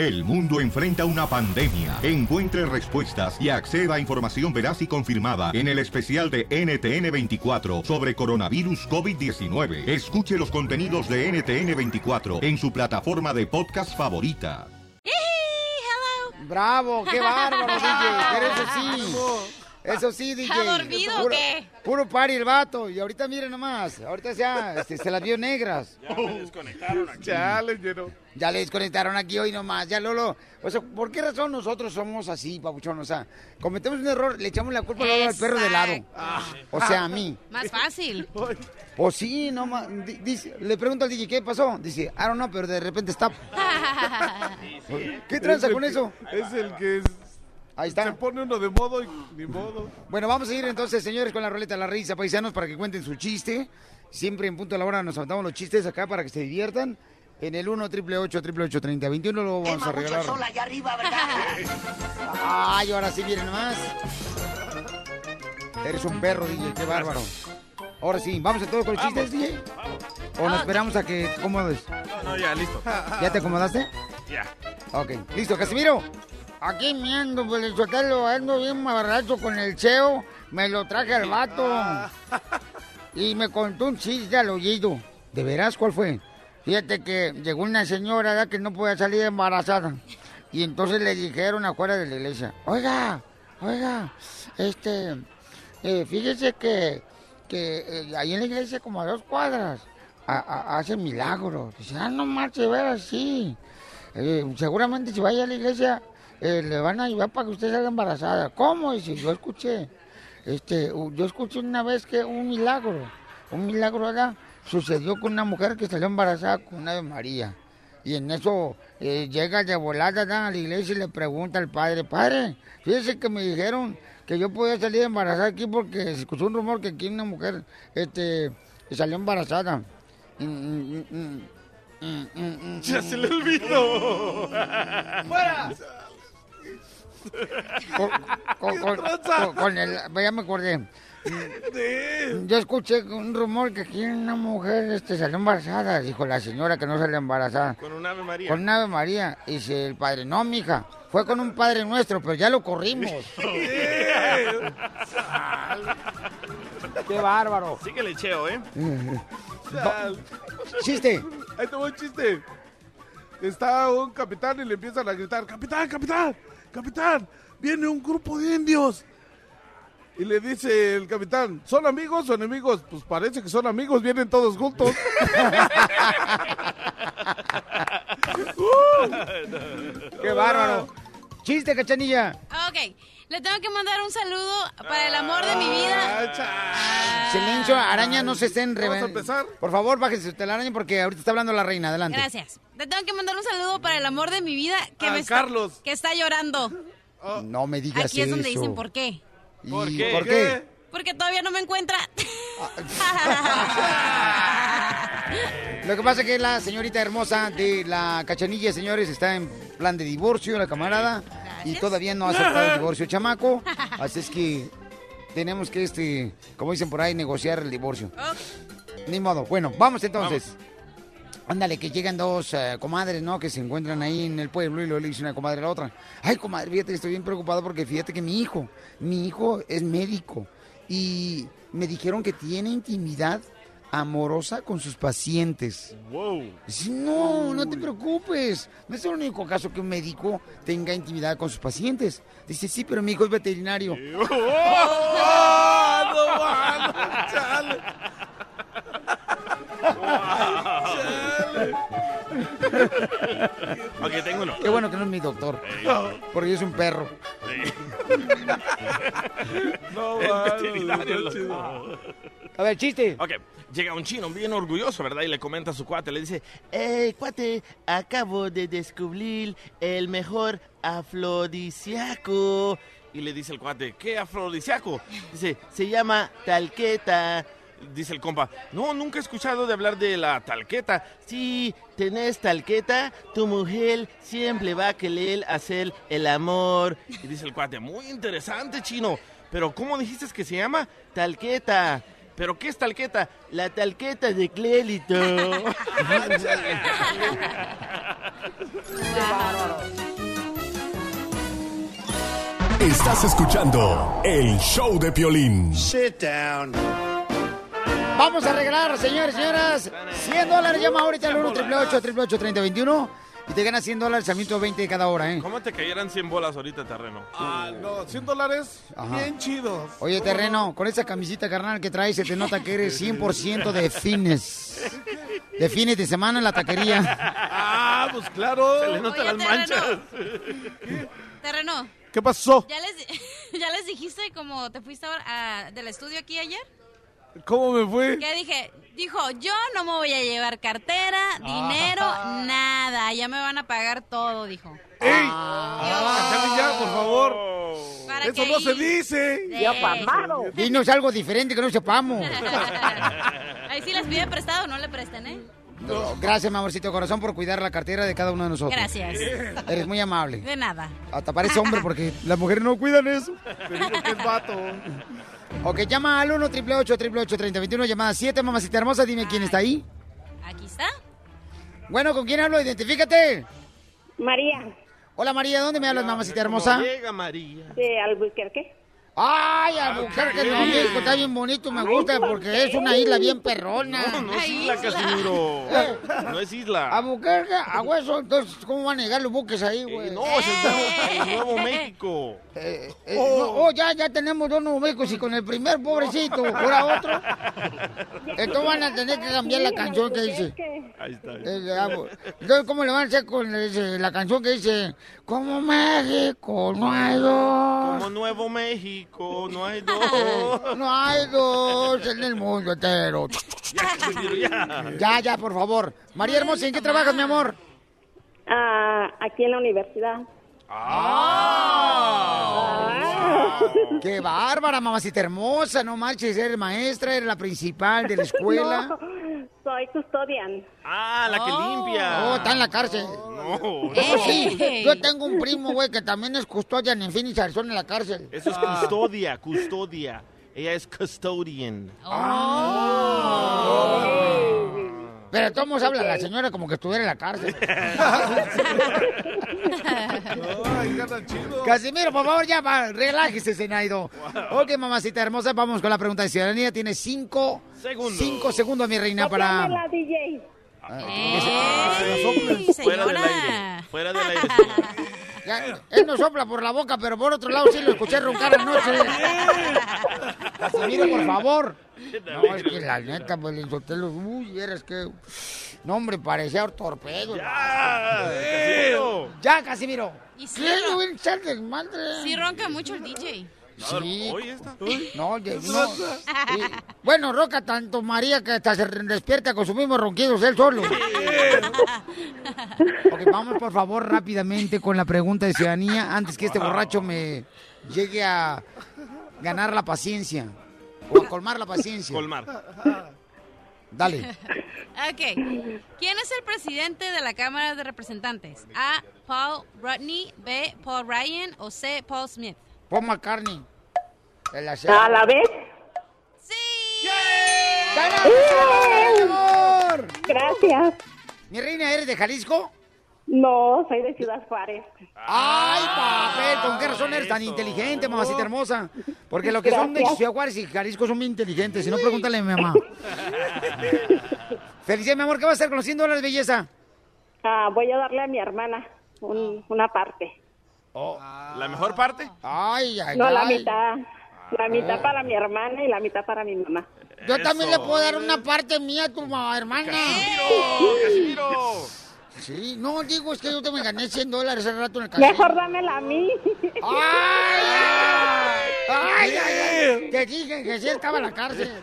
El mundo enfrenta una pandemia. Encuentre respuestas y acceda a información veraz y confirmada en el especial de NTN24 sobre coronavirus COVID-19. Escuche los contenidos de NTN24 en su plataforma de podcast favorita. Bravo, qué bárbaro, DJ. Pero eso sí. Eso sí, DJ. ¿Está dormido o puro, qué? Puro party el vato. Y ahorita miren nomás. Ahorita ya este, se las vio negras. Ya me desconectaron aquí. Ya le llenó. Ya le desconectaron aquí hoy nomás. Ya Lolo. O sea, ¿por qué razón nosotros somos así, papuchón? O sea, cometemos un error, le echamos la culpa al perro de lado. O sea, a mí. Más fácil. O sí, no dice, le pregunto al DJ, ¿qué pasó? Dice, I don't know, pero de repente está. ¿Qué tranza con que- eso? Es el que es- Ahí se está. pone uno de modo y ni modo. Bueno, vamos a ir entonces, señores, con la roleta de la risa, paisanos, para que cuenten su chiste. Siempre en punto de la hora nos aventamos los chistes acá para que se diviertan. En el 1 triple 8 triple 8 30 21 lo vamos a regalar. allá arriba, ¿verdad? Ay, ahora sí viene nomás. Eres un perro, DJ, qué bárbaro. Ahora sí, ¿vamos a todos con los chistes, DJ? ¿O nos esperamos a que te acomodes? No, no, ya, listo. ¿Ya te acomodaste? Ya. Ok, listo, Casimiro. Aquí me ando, pues el chotelo, ando bien barato con el cheo. Me lo traje al vato. Y me contó un chiste al oído. ¿De veras cuál fue? Fíjate que llegó una señora ¿verdad? que no podía salir embarazada. Y entonces le dijeron afuera de la iglesia, oiga, oiga, este, eh, fíjese que, que eh, ahí en la iglesia como a dos cuadras a- a- hacen milagros. Dice, ah, no marche, ver así. Eh, seguramente si vaya a la iglesia eh, le van a ayudar para que usted salga embarazada. ¿Cómo? Dice, yo escuché, este, yo escuché una vez que un milagro, un milagro ¿verdad? sucedió con una mujer que salió embarazada con una de María. Y en eso eh, llega de volada ¿verdad? a la iglesia y le pregunta al padre, padre, fíjese que me dijeron que yo podía salir embarazada aquí porque se escuchó un rumor que aquí una mujer este, salió embarazada. Mm, mm, mm, mm, mm, mm, Ya se le olvidó. ¡Fuera! Con, con- con- con- con el, ya me acordé. Yo escuché un rumor que aquí una mujer este, salió embarazada, dijo la señora que no salió embarazada. Con un Ave María. Con un Ave María. Dice el padre, no, mija, fue con un padre nuestro, pero ya lo corrimos. ¡Qué bárbaro! Sí que le cheo, ¿eh? Chiste. Ahí te voy un chiste. Está un capitán y le empiezan a gritar, capitán, capitán, capitán, viene un grupo de indios. Y le dice el capitán, ¿son amigos o enemigos? Pues parece que son amigos, vienen todos juntos. ¡Qué bárbaro! Chiste, cachanilla. Ok, le tengo que mandar un saludo para el amor de mi vida. Silencio, araña, no se estén Vamos a empezar. Por favor, bájese usted la araña porque ahorita está hablando la reina. Adelante. Gracias. Le tengo que mandar un saludo para el amor de mi vida que A me está- Carlos. que está llorando. No me digas Aquí es donde dicen por qué. ¿Y ¿Por qué? ¿Por qué? Porque todavía no me encuentra. Lo que pasa es que la señorita hermosa de la cachanilla, señores, está en plan de divorcio, la camarada, y todavía no ha aceptado el divorcio chamaco. Así es que tenemos que, este, como dicen por ahí, negociar el divorcio. Ni modo. Bueno, vamos entonces. Ándale, que llegan dos eh, comadres, ¿no? Que se encuentran ahí en el pueblo y luego le dice una comadre a la otra. Ay, comadre, fíjate estoy bien preocupado porque fíjate que mi hijo, mi hijo es médico y me dijeron que tiene intimidad amorosa con sus pacientes. Wow. Dice, no, no te preocupes. No es el único caso que un médico tenga intimidad con sus pacientes. Dice, sí, pero mi hijo es veterinario. ¡Oh, no, mano! ¡Chale! Ok, tengo uno. Qué bueno que no es mi doctor. Porque es un perro. No, El veterinario, no, chido. A ver, chiste. Ok, llega un chino bien orgulloso, ¿verdad? Y le comenta a su cuate, le dice, Eh, cuate, acabo de descubrir el mejor afrodisíaco. y le dice el cuate, ¿qué afrodisíaco? Dice, se llama talqueta. Dice el compa, no, nunca he escuchado de hablar de la talqueta. Si tenés talqueta, tu mujer siempre va a querer hacer el amor. Y dice el cuate, muy interesante, chino. Pero ¿cómo dijiste que se llama? Talqueta. ¿Pero qué es talqueta? La talqueta de Clélito. Estás escuchando el show de Piolín. Sit down. Vamos a regalar, señores y señoras, 100 dólares. Llama ahorita al 1 888 3021 y te ganas 100 dólares al minuto 20 de cada hora, ¿eh? ¿Cómo te cayeran 100 bolas ahorita, terreno? Ah, no, 100 dólares, Ajá. bien chidos. Oye, terreno, con esa camisita carnal que traes, se te nota que eres 100% de fines. De fines de semana en la taquería. Ah, pues claro. Se le notan Oye, las manchas. Terreno, ¿Qué pasó? ¿ya les, ¿ya les dijiste cómo te fuiste ahora, ah, del estudio aquí ayer? ¿Cómo me fue? Que dije, dijo, yo no me voy a llevar cartera, dinero, nada, ya me van a pagar todo, dijo. ¡Ey! Cállate ya, por favor. Para Eso no ahí- se dice. Sí. Dinos algo diferente que no sepamos. Ahí sí les pide prestado, no le presten, ¿eh? No, Gracias, mi amorcito corazón, por cuidar la cartera de cada uno de nosotros. Gracias. Eres muy amable. De nada. Hasta parece hombre porque las mujeres no cuidan eso. Digo que es vato. Ok, llama al 1 888 888 3021 llamada 7, mamacita hermosa, dime quién está ahí. Aquí está. Bueno, ¿con quién hablo? Identifícate. María, Hola María, ¿dónde me hablas, mamacita hermosa? Llega María. de Albuquerque. Ay, Albuquerque, Nuevo México, está bien bonito, me gusta porque es una isla bien perrona. No, no es isla, isla. Casimiro. Eh. No es isla. Albuquerque, a hueso, entonces, ¿cómo van a llegar los buques ahí, güey? Eh, no, es el Nuevo, el Nuevo México. Eh, eh, no, oh, ya, ya tenemos dos Nuevos Méxicos y con el primer pobrecito, ahora otro. Entonces van a tener que cambiar la canción que dice. Ahí está. Eh, bu- Entonces, ¿cómo le van a hacer con ese- la canción que dice, como México no hay dos? Como Nuevo México, no hay dos. No hay dos en el mundo entero. Ya, ya. Por favor. María Hermosa, ¿en qué trabajas, mi amor? Ah, aquí en la universidad. Qué bárbara, mamacita hermosa, no marches, eres maestra, eres la principal de la escuela. No, soy custodian. Ah, la que Oh. limpia. Oh, está en la cárcel. No, Oh, no. sí, yo tengo un primo, güey, que también es custodian en Phoenix, Arizona, en la cárcel. Eso es custodia, custodia. Ella es custodian. Pero de todos modos habla la señora como que estuviera en la cárcel. Ay, gana chido. Casimiro, por favor, ya va, relájese, Zenaido. Ok, mamacita hermosa, vamos con la pregunta de ciudadanía. Tiene cinco Segundos. Cinco segundos, mi reina, para... la DJ. ¡Ey, Fuera del aire. Fuera del aire. él no sopla por la boca, pero por otro lado sí lo escuché roncar anoche. Casimiro, por favor. No, es que la neta, pues, el Sotelo, uy, eres que... No, hombre, parecía un torpedo. ¡Ya! Casimiro. Ya, Casimiro. Y sí, ¿Qué ro- no ven echar desmadre? sí ronca mucho el DJ. Sí. Hoy está. No, no. Bueno, roca tanto María que hasta se despierta con sus mismos ronquidos él solo. Ok, vamos por favor rápidamente con la pregunta de ciudadanía antes que este borracho me llegue a ganar la paciencia o a colmar la paciencia. Colmar. Dale. Ok. ¿Quién es el presidente de la Cámara de Representantes? A. Paul Rodney, B. Paul Ryan o C. Paul Smith. Paul McCartney. A la vez. ¡Sí! ¡Ganamos, mi amor! Gracias. Mi reina, ¿eres de Jalisco? No, soy de Ciudad Juárez. ¡Ay, papel! ¿Con qué razón eres tan inteligente, mamacita hermosa? Porque los que son de. Ciudad Juárez y Jalisco son bien inteligentes. Si no, pregúntale a mi mamá. Felicidades, mi amor. ¿Qué vas a hacer con los 100 dólares, belleza? Ah, voy a darle a mi hermana un- una parte. ¿La mejor parte? Ay, ay, No, la ay. mitad. La mitad para mi hermana y la mitad para mi mamá. Yo también le Eso. puedo dar una parte mía a tu ma- hermana. ¡Casimiro! ¡Casimiro! Sí, no, digo, es que yo te me gané 100 dólares hace rato en el casino. Mejor dámela a mí. ¡Ay, ay! ¡Ay, ay, ay! Te dije que sí estaba en la cárcel.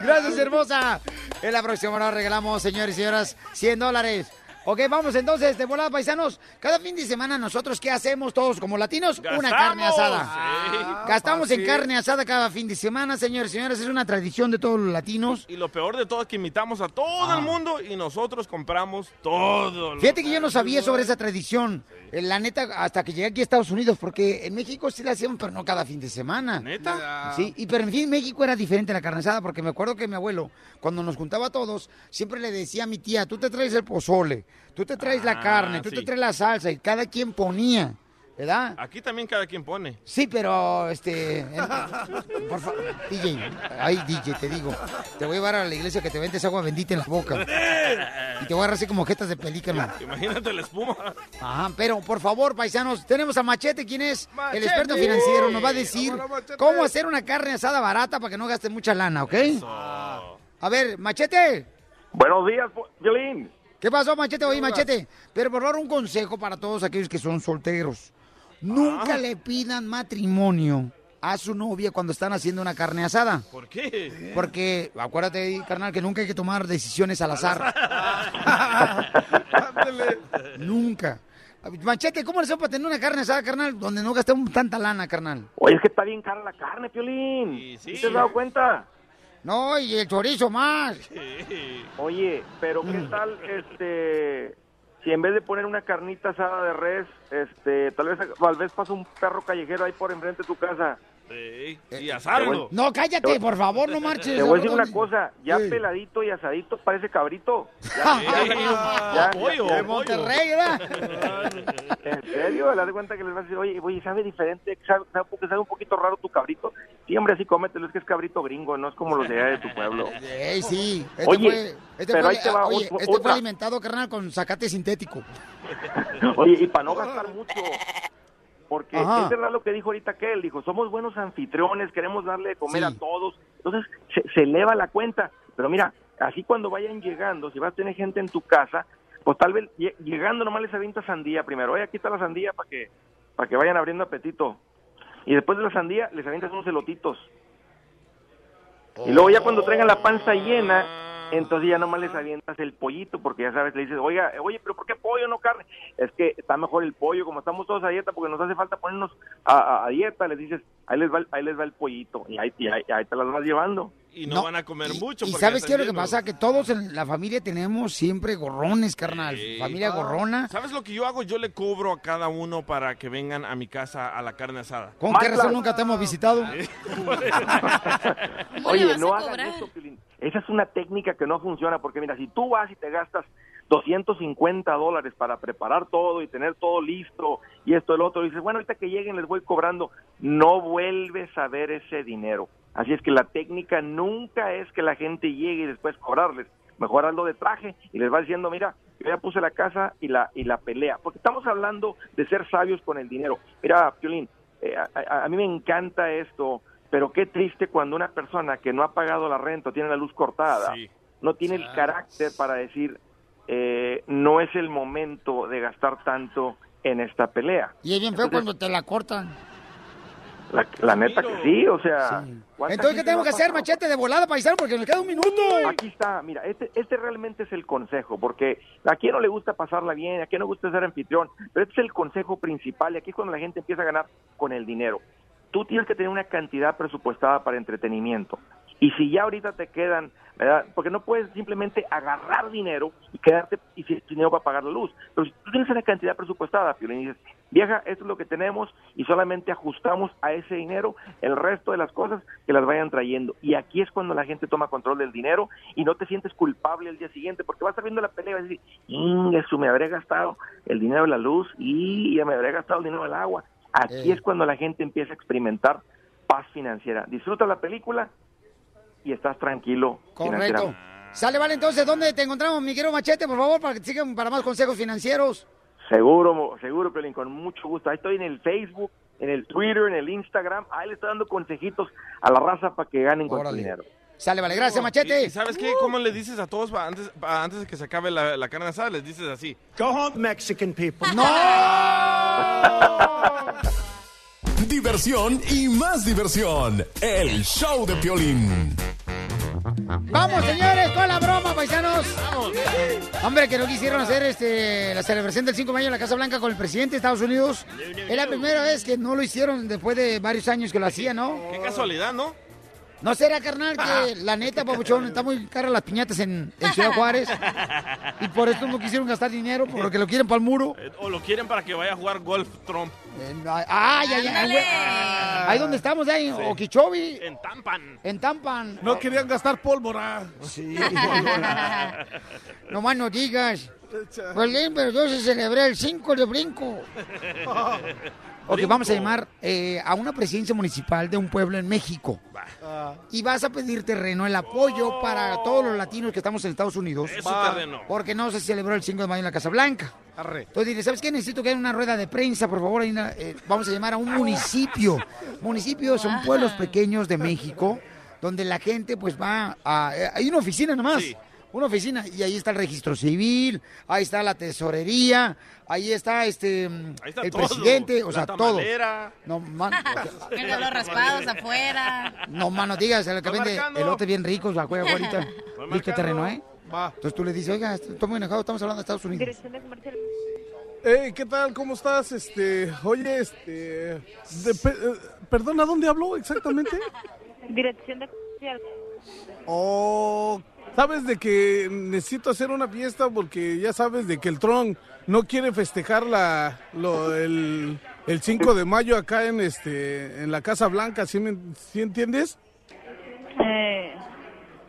Gracias, hermosa. En la próxima hora regalamos, señores y señoras, 100 dólares. Ok, vamos entonces, de volada, paisanos. Cada fin de semana nosotros, ¿qué hacemos todos como latinos? Una carne asada. Sí. Gastamos en carne asada cada fin de semana, señores y señores. Es una tradición de todos los latinos. Y lo peor de todo es que invitamos a todo el mundo y nosotros compramos todo. Fíjate que yo no sabía sobre esa tradición. Eh, La neta, hasta que llegué aquí a Estados Unidos, porque en México sí la hacían, pero no cada fin de semana. ¿Neta? Sí, y pero en fin, México era diferente la carne asada, porque me acuerdo que mi abuelo, cuando nos juntaba a todos, siempre le decía a mi tía, tú te traes el pozole, tú te traes la Ah, carne, tú sí. te traes la salsa, y cada quien ponía. ¿verdad? Aquí también cada quien pone. Sí, pero, este, en- por favor, DJ, ay, DJ, te digo, te voy a llevar a la iglesia que te vendes agua bendita en la boca. Y te voy a agarrar así como jetas de pelícano. Imagínate la espuma. Ajá, pero por favor, paisanos, tenemos a Machete, quien es Machete. el experto financiero. Nos va a decir cómo hacer una carne asada barata para que no gaste mucha lana, ¿ok? A ver, Machete. Buenos días, Violín. ¿Qué pasó, Machete? Oye, Machete. Pero por favor, un consejo para todos aquellos que son solteros. Nunca le pidan matrimonio a su novia cuando están haciendo una carne asada. ¿Por qué? Porque, acuérdate, carnal, que nunca hay que tomar decisiones al azar. nunca. Machete, ¿cómo le hacemos para tener una carne asada, carnal, donde no gastemos tanta lana, carnal? Oye, es que está bien cara la carne, Piolín. Sí, sí. ¿Te has dado cuenta? No, y el chorizo más. Oye, pero ¿qué tal, este, si en vez de poner una carnita asada de res, este, tal vez, tal vez pasa un perro callejero ahí por enfrente de tu casa? Sí, y asarlo. No, cállate, por favor, no marches. Te voy a decir una cosa, ya Sí. peladito y asadito parece cabrito. Ya, ya, ya, ya, pollo, ya, De Monterrey, ¿verdad? ¿En serio? ¿Le das cuenta que les vas a decir, oye, oye, sabe diferente, sabe, sabe, porque sabe un poquito raro tu cabrito? Sí, hombre, así cómetelo, es que es cabrito gringo, no es como los de allá de tu pueblo. Ey, sí. Este Oye, fue, este pero fue, ahí te va oye, otro- este fue otra. alimentado, carnal, con zacate sintético. Oye, y para no gastar mucho, porque Ajá. es verdad lo que dijo ahorita aquel, dijo, somos buenos anfitriones, queremos darle de comer Sí. a todos, entonces se, se eleva la cuenta, pero mira, así cuando vayan llegando, si vas a tener gente en tu casa, pues tal vez lle- llegando nomás les avienta sandía primero, oye, aquí está la sandía para que, para que vayan abriendo apetito, y después de la sandía les avientas unos elotitos, y luego ya cuando traigan la panza llena, entonces ya nomás les avientas el pollito, porque ya sabes, le dices, oiga, oye, pero ¿por qué pollo, no carne? Es que está mejor el pollo, como estamos todos a dieta, porque nos hace falta ponernos a, a- a dieta, les dices, ahí les va el, ahí les va el pollito, y ahí, y ahí, ahí te las vas llevando. Y no, No, van a comer y- mucho. Y, sabes qué es lo que pasa? Que todos en la familia tenemos siempre gorrones, carnal. Sí. Familia gorrona. ¿Sabes lo que yo hago? Yo le cobro a cada uno para que vengan a mi casa a la carne asada. ¿Con qué razón nunca te hemos visitado? ¿Cómo le Oye, no hagan eso. Esa es una técnica que no funciona, porque mira, si tú vas y te gastas 250 dólares para preparar todo y tener todo listo y esto, el otro, y dices, bueno, ahorita que lleguen les voy cobrando, no vuelves a ver ese dinero. Así es que la técnica nunca es que la gente llegue y después cobrarles. Mejor hazlo de traje y les va diciendo, mira, yo ya puse la casa y la, y la pelea. Porque estamos hablando de ser sabios con el dinero. Mira, Piolín, eh, a, a- a mí me encanta esto, pero qué triste cuando una persona que no ha pagado la renta, o tiene la luz cortada, Sí. no tiene el carácter para decir, eh, no es el momento de gastar tanto en esta pelea. Y es bien feo Entonces, cuando te la cortan. La, la neta que sí, o sea... ¿cuánta Entonces, ¿qué tenemos no que ha hacer, machete, de volada, paisano? Porque nos queda un minuto. Aquí está, mira, este, este realmente es el consejo, porque a quien no le gusta pasarla bien, a quien no gusta ser anfitrión, pero este es el consejo principal y aquí es cuando la gente empieza a ganar con el dinero. Tú tienes que tener una cantidad presupuestada para entretenimiento. Y si ya ahorita te quedan. Porque no puedes simplemente agarrar dinero y quedarte y sin dinero para pagar la luz. Pero si tú tienes una cantidad presupuestada, Piolín, dices, vieja, esto es lo que tenemos y solamente ajustamos a ese dinero el resto de las cosas que las vayan trayendo. Y aquí es cuando la gente toma control del dinero y no te sientes culpable el día siguiente porque vas a la pelea y vas a decir, "Mm, eso me habré gastado el dinero de la luz y ya me habré gastado el dinero del agua. Aquí Eh. es cuando la gente empieza a experimentar paz financiera. Disfruta la película y estás tranquilo. Correcto. Sale, vale, entonces, ¿dónde te encontramos, mi querido Machete, por favor, para que te sigan para más consejos financieros? Seguro, seguro, Piolín, con mucho gusto. Ahí estoy en el Facebook, en el Twitter, en el Instagram. Ahí le estoy dando consejitos a la raza para que ganen con su Órale. dinero. Sale, vale, gracias, ¿Y- Machete. y ¿Sabes qué? ¿Cómo le dices a todos antes, antes de que se acabe la, la carne asada? Les dices así. Go home, Mexican people. ¡No! Diversión y más diversión. El show de Piolín. Vamos, señores, con la broma, paisanos. Hombre, que no quisieron hacer este, la celebración del 5 de mayo en la Casa Blanca con el presidente de Estados Unidos. Es la primera vez que no lo hicieron después de varios años que lo hacían, ¿no? Qué casualidad, ¿no? ¿No será, carnal, que la neta, papuchón, está muy cara las piñatas en, en Ciudad Juárez? Y por eso no quisieron gastar dinero, porque lo quieren para el muro. Eh, O lo quieren para que vaya a jugar golf Trump. Eh, Ay, ay. Ahí donde estamos, ahí en Okeechobee, En Tampan. en Tampan. No querían gastar pólvora. Sí. no más no digas. Piolín, pero yo se celebré el 5 de brinco. Ok, vamos a llamar eh, a una presidencia municipal de un pueblo en México. Y vas a pedir terreno, el apoyo para todos los latinos que estamos en Estados Unidos. Es su terreno. Porque no se celebró el 5 de mayo en la Casa Blanca. Entonces dile, ¿sabes qué? Necesito que haya una rueda de prensa, por favor. Hay una- eh, vamos a llamar a un municipio. Municipios son pueblos pequeños de México donde la gente pues va a... eh, hay una oficina nomás. Una oficina y ahí está el registro civil, ahí está la tesorería, ahí está este Ahí está el todo. presidente, o La sea, todo. No, man, los raspados afuera. no, mano, digas, el que Estoy vende marcando. elote bien ricos, la juega ahorita. ¿Viste terreno, eh? Entonces tú le dices, oiga, estoy muy enojado, estamos hablando de Estados Unidos. Hey, ¿qué tal? ¿Cómo estás? Este, oye, este, de- pe- eh, perdona, ¿dónde habló exactamente? Dirección de comercial. Oh, sabes de que necesito hacer una fiesta porque ya sabes de que el Tron no quiere festejar la, lo, el, el 5 de mayo acá en este, en la Casa Blanca, ¿sí, me, sí entiendes? Eh,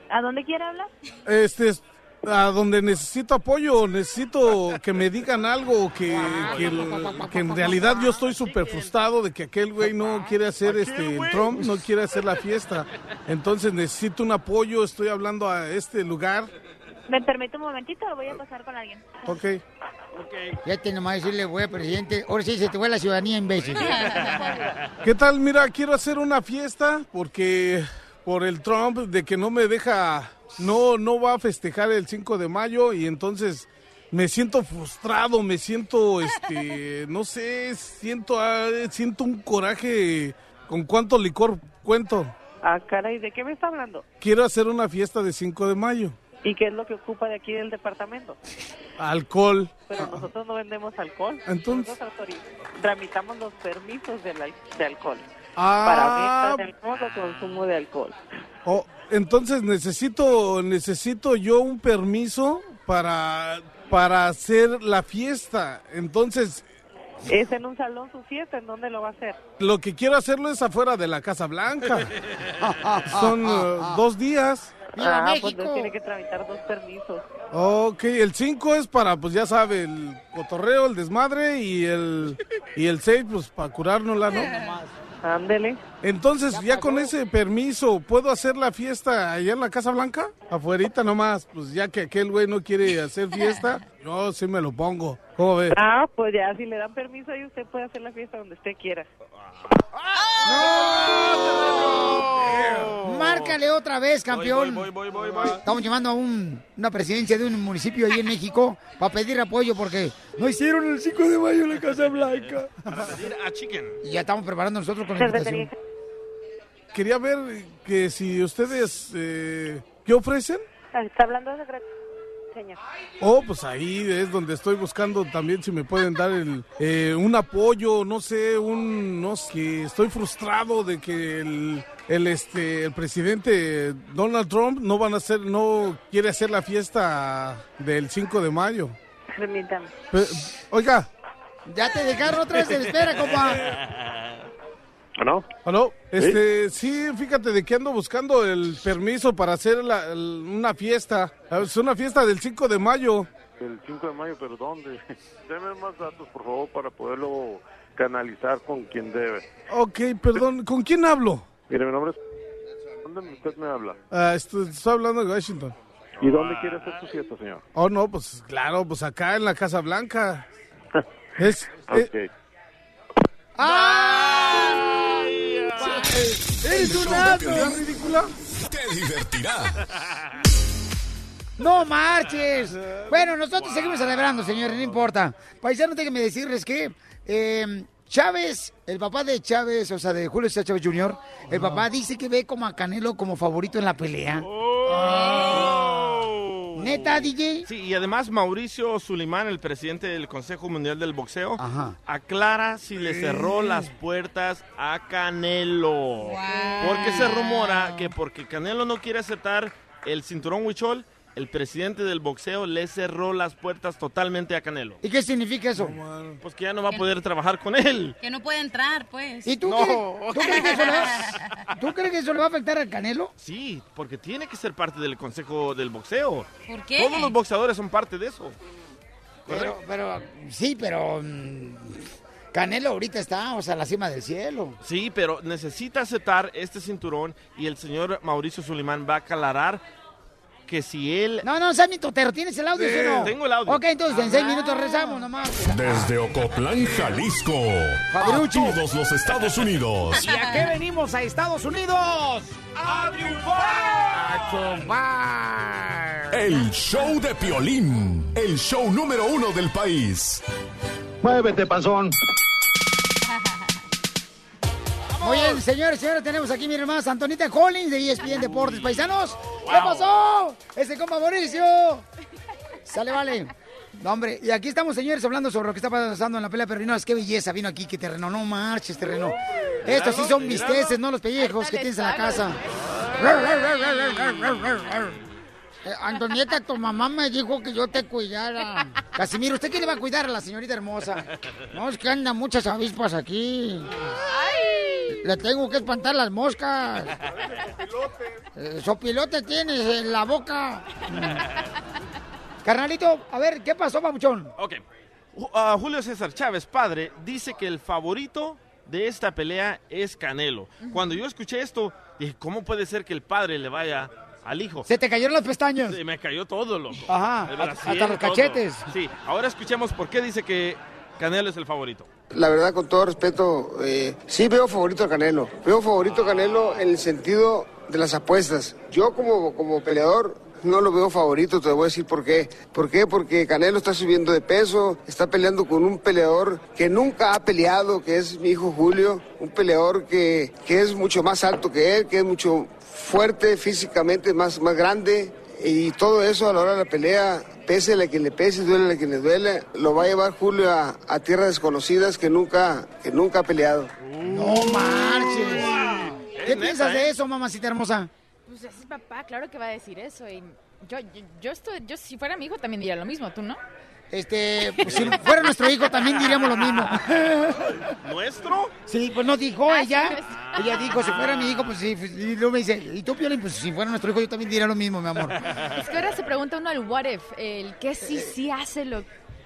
¿A dónde quiere hablar? Este, es a donde necesito apoyo, necesito que me digan algo, que, que, el- que en realidad yo estoy súper frustrado de que aquel güey no quiere hacer, este, el Trump no quiere hacer la fiesta. Entonces necesito un apoyo, estoy hablando a este lugar. ¿Me permite un momentito? Lo voy a pasar con alguien. Ok. Ya tiene más decirle, güey, presidente. Ahora sí se te fue la ciudadanía, imbécil. ¿Qué tal? Mira, quiero hacer una fiesta porque por el Trump de que no me deja, no, no va a festejar el 5 de mayo y entonces me siento frustrado, me siento, este, no sé, siento, ah, siento un coraje con cuánto licor cuento. Ah, caray, ¿de qué me está hablando? Quiero hacer una fiesta de 5 de mayo. ¿Y qué es lo que ocupa de aquí del departamento? Alcohol. Pero nosotros no vendemos alcohol. Entonces- Nosotros tramitamos los permisos de, alcohol. Ah. Para venta de alcohol o consumo de alcohol. Oh, entonces necesito, necesito yo un permiso para, para hacer la fiesta. Entonces, ¿Es en un salón su fiesta? ¿En dónde lo va a hacer? lo que quiero hacerlo es afuera de la Casa Blanca. Son eh, dos días. ah, pues entonces tiene que tramitar dos permisos. Ok, el 5 es para, pues ya sabe, el cotorreo, el desmadre y el y el 6, pues para curárnosla, ¿no? Ándele. Entonces, ya con ese permiso, ¿puedo hacer la fiesta allá en la Casa Blanca? Afuerita nomás, pues ya que aquel güey no quiere hacer fiesta, yo sí me lo pongo. ¿Cómo ves? Ah, pues ya, si le dan permiso ahí usted puede hacer la fiesta donde usted quiera. Márcale otra vez, campeón. Voy, voy, voy, voy, voy. Estamos llamando a un- una presidencia de un municipio ahí en México para pedir apoyo porque no hicieron el 5 de mayo en la Casa Blanca. Para pedir a chicken. Y ya estamos preparando nosotros con la invitación. Quería ver que si ustedes, eh, ¿qué ofrecen? Está hablando de señor. Oh, pues ahí es donde estoy buscando también si me pueden dar el, eh, un apoyo, no sé, un, no sé, que estoy frustrado de que el, el, este, el presidente Donald Trump no van a hacer, no quiere hacer la fiesta del 5 de mayo. Permítame. Pe- oiga. Ya te dejaron otra vez en espera, compa. ¿Aló? ¿Aló? Este, sí, fíjate de que ando buscando el permiso para hacer la- el- una fiesta. Es una fiesta del 5 de mayo. El 5 de mayo, pero ¿dónde? Deme más datos, por favor, para poderlo canalizar con quien debe. Ok, perdón, ¿con quién hablo? Mire, mi nombre es... ¿Dónde usted me habla? Ah, estoy, estoy hablando de Washington. ¿Y dónde quiere hacer su fiesta, señor? Oh, no, pues claro, pues acá en la Casa Blanca. Es, eh, ¡Eres un asno! ridícula? Te divertirá. ¡No marches! Bueno, nosotros seguimos celebrando, señores, no importa. Paisano, déjenme decirles que eh, Chávez, el papá de Chávez, o sea, de Julio César Chávez Jr., el papá dice que ve como a Canelo como favorito en la pelea. ¿Neta, DJ? Sí, y además Mauricio Sulimán, el presidente del Consejo Mundial del Boxeo, aclara si le cerró las puertas a Canelo. Porque se rumora que porque Canelo no quiere aceptar el cinturón huichol, el presidente del boxeo le cerró las puertas totalmente a Canelo. ¿Y qué significa eso? Pues que ya no va a poder trabajar con él. Que no puede entrar, pues. ¿Y tú, No. crees, ¿tú crees que eso le va, ¿tú crees que eso le va a afectar al Canelo? Sí, porque tiene que ser parte del Consejo del Boxeo. ¿Por qué? Todos los boxeadores son parte de eso. Pero, pero, sí, pero mm, Canelo ahorita está, o sea, a la cima del cielo. Sí, pero necesita aceptar este cinturón y el señor Mauricio Sulimán va a aclarar que si él... No, no, Sammy Totero, ¿tienes el audio Sí, o no? tengo el audio. Ok, entonces en seis minutos rezamos nomás. Desde Ocotlán, Jalisco. A todos los Estados Unidos. ¿Y a qué venimos a Estados Unidos? ¡A triunfar! ¡A triunfar! El show de Piolín. El show número uno del país. Muévete, panzón. Muy bien, señores, señores, tenemos aquí, miren más, Antonita Collins de ESPN Deportes Paisanos. ¿Qué pasó? Ese compa Mauricio. Sale, vale. No, hombre, y aquí estamos, señores, hablando sobre lo que está pasando en la pelea, pero no, es que belleza, vino aquí, que terreno, no marches, terreno. Estos sí son mis teces, no los pellejos que tienes en la casa. Eh, Antonieta, tu mamá me dijo que yo te cuidara. Casimiro, ¿usted quién le va a cuidar a la señorita hermosa? No, es que andan muchas avispas aquí. Le tengo que espantar las moscas. Eh, sopilote tienes en la boca. Carnalito, a ver, ¿qué pasó, papuchón? Ok. Ah, Julio César Chávez, padre, dice que el favorito de esta pelea es Canelo. Cuando yo escuché esto, dije, ¿cómo puede ser que el padre le vaya al hijo? Se te cayeron las pestañas. Se me cayó todo, loco. Ajá, El hasta los todo. cachetes. Sí, ahora escuchemos por qué dice que Canelo es el favorito. La verdad, con todo respeto, eh, sí veo favorito a Canelo. Veo favorito a Canelo en el sentido de las apuestas. Yo como, como peleador no lo veo favorito, te voy a decir por qué. ¿Por qué? Porque Canelo está subiendo de peso, está peleando con un peleador que nunca ha peleado, que es mi hijo Julio, un peleador que, que es mucho más alto que él, que es mucho fuerte físicamente, más, más grande. Y todo eso a la hora de la pelea, pese a quien le pese, duele a quien le duele, lo va a llevar Julio a, a tierras desconocidas que nunca, que nunca ha peleado. No marches. ¿Qué piensas de eso, mamacita hermosa? Pues es papá, claro que va a decir eso. Y yo, yo, yo estoy, yo si fuera mi hijo también diría lo mismo, ¿tú no? Este, pues, si fuera nuestro hijo también diríamos lo mismo. ¿Nuestro? Sí, pues no dijo Ah, ella. sí. Ella dijo, si fuera mi hijo, pues sí. pues, Y luego me dice, ¿y tú, Piolín? Pues si fuera nuestro hijo, yo también diría lo mismo, mi amor. Es que ahora se pregunta uno el what if, el que sí, sí hace lo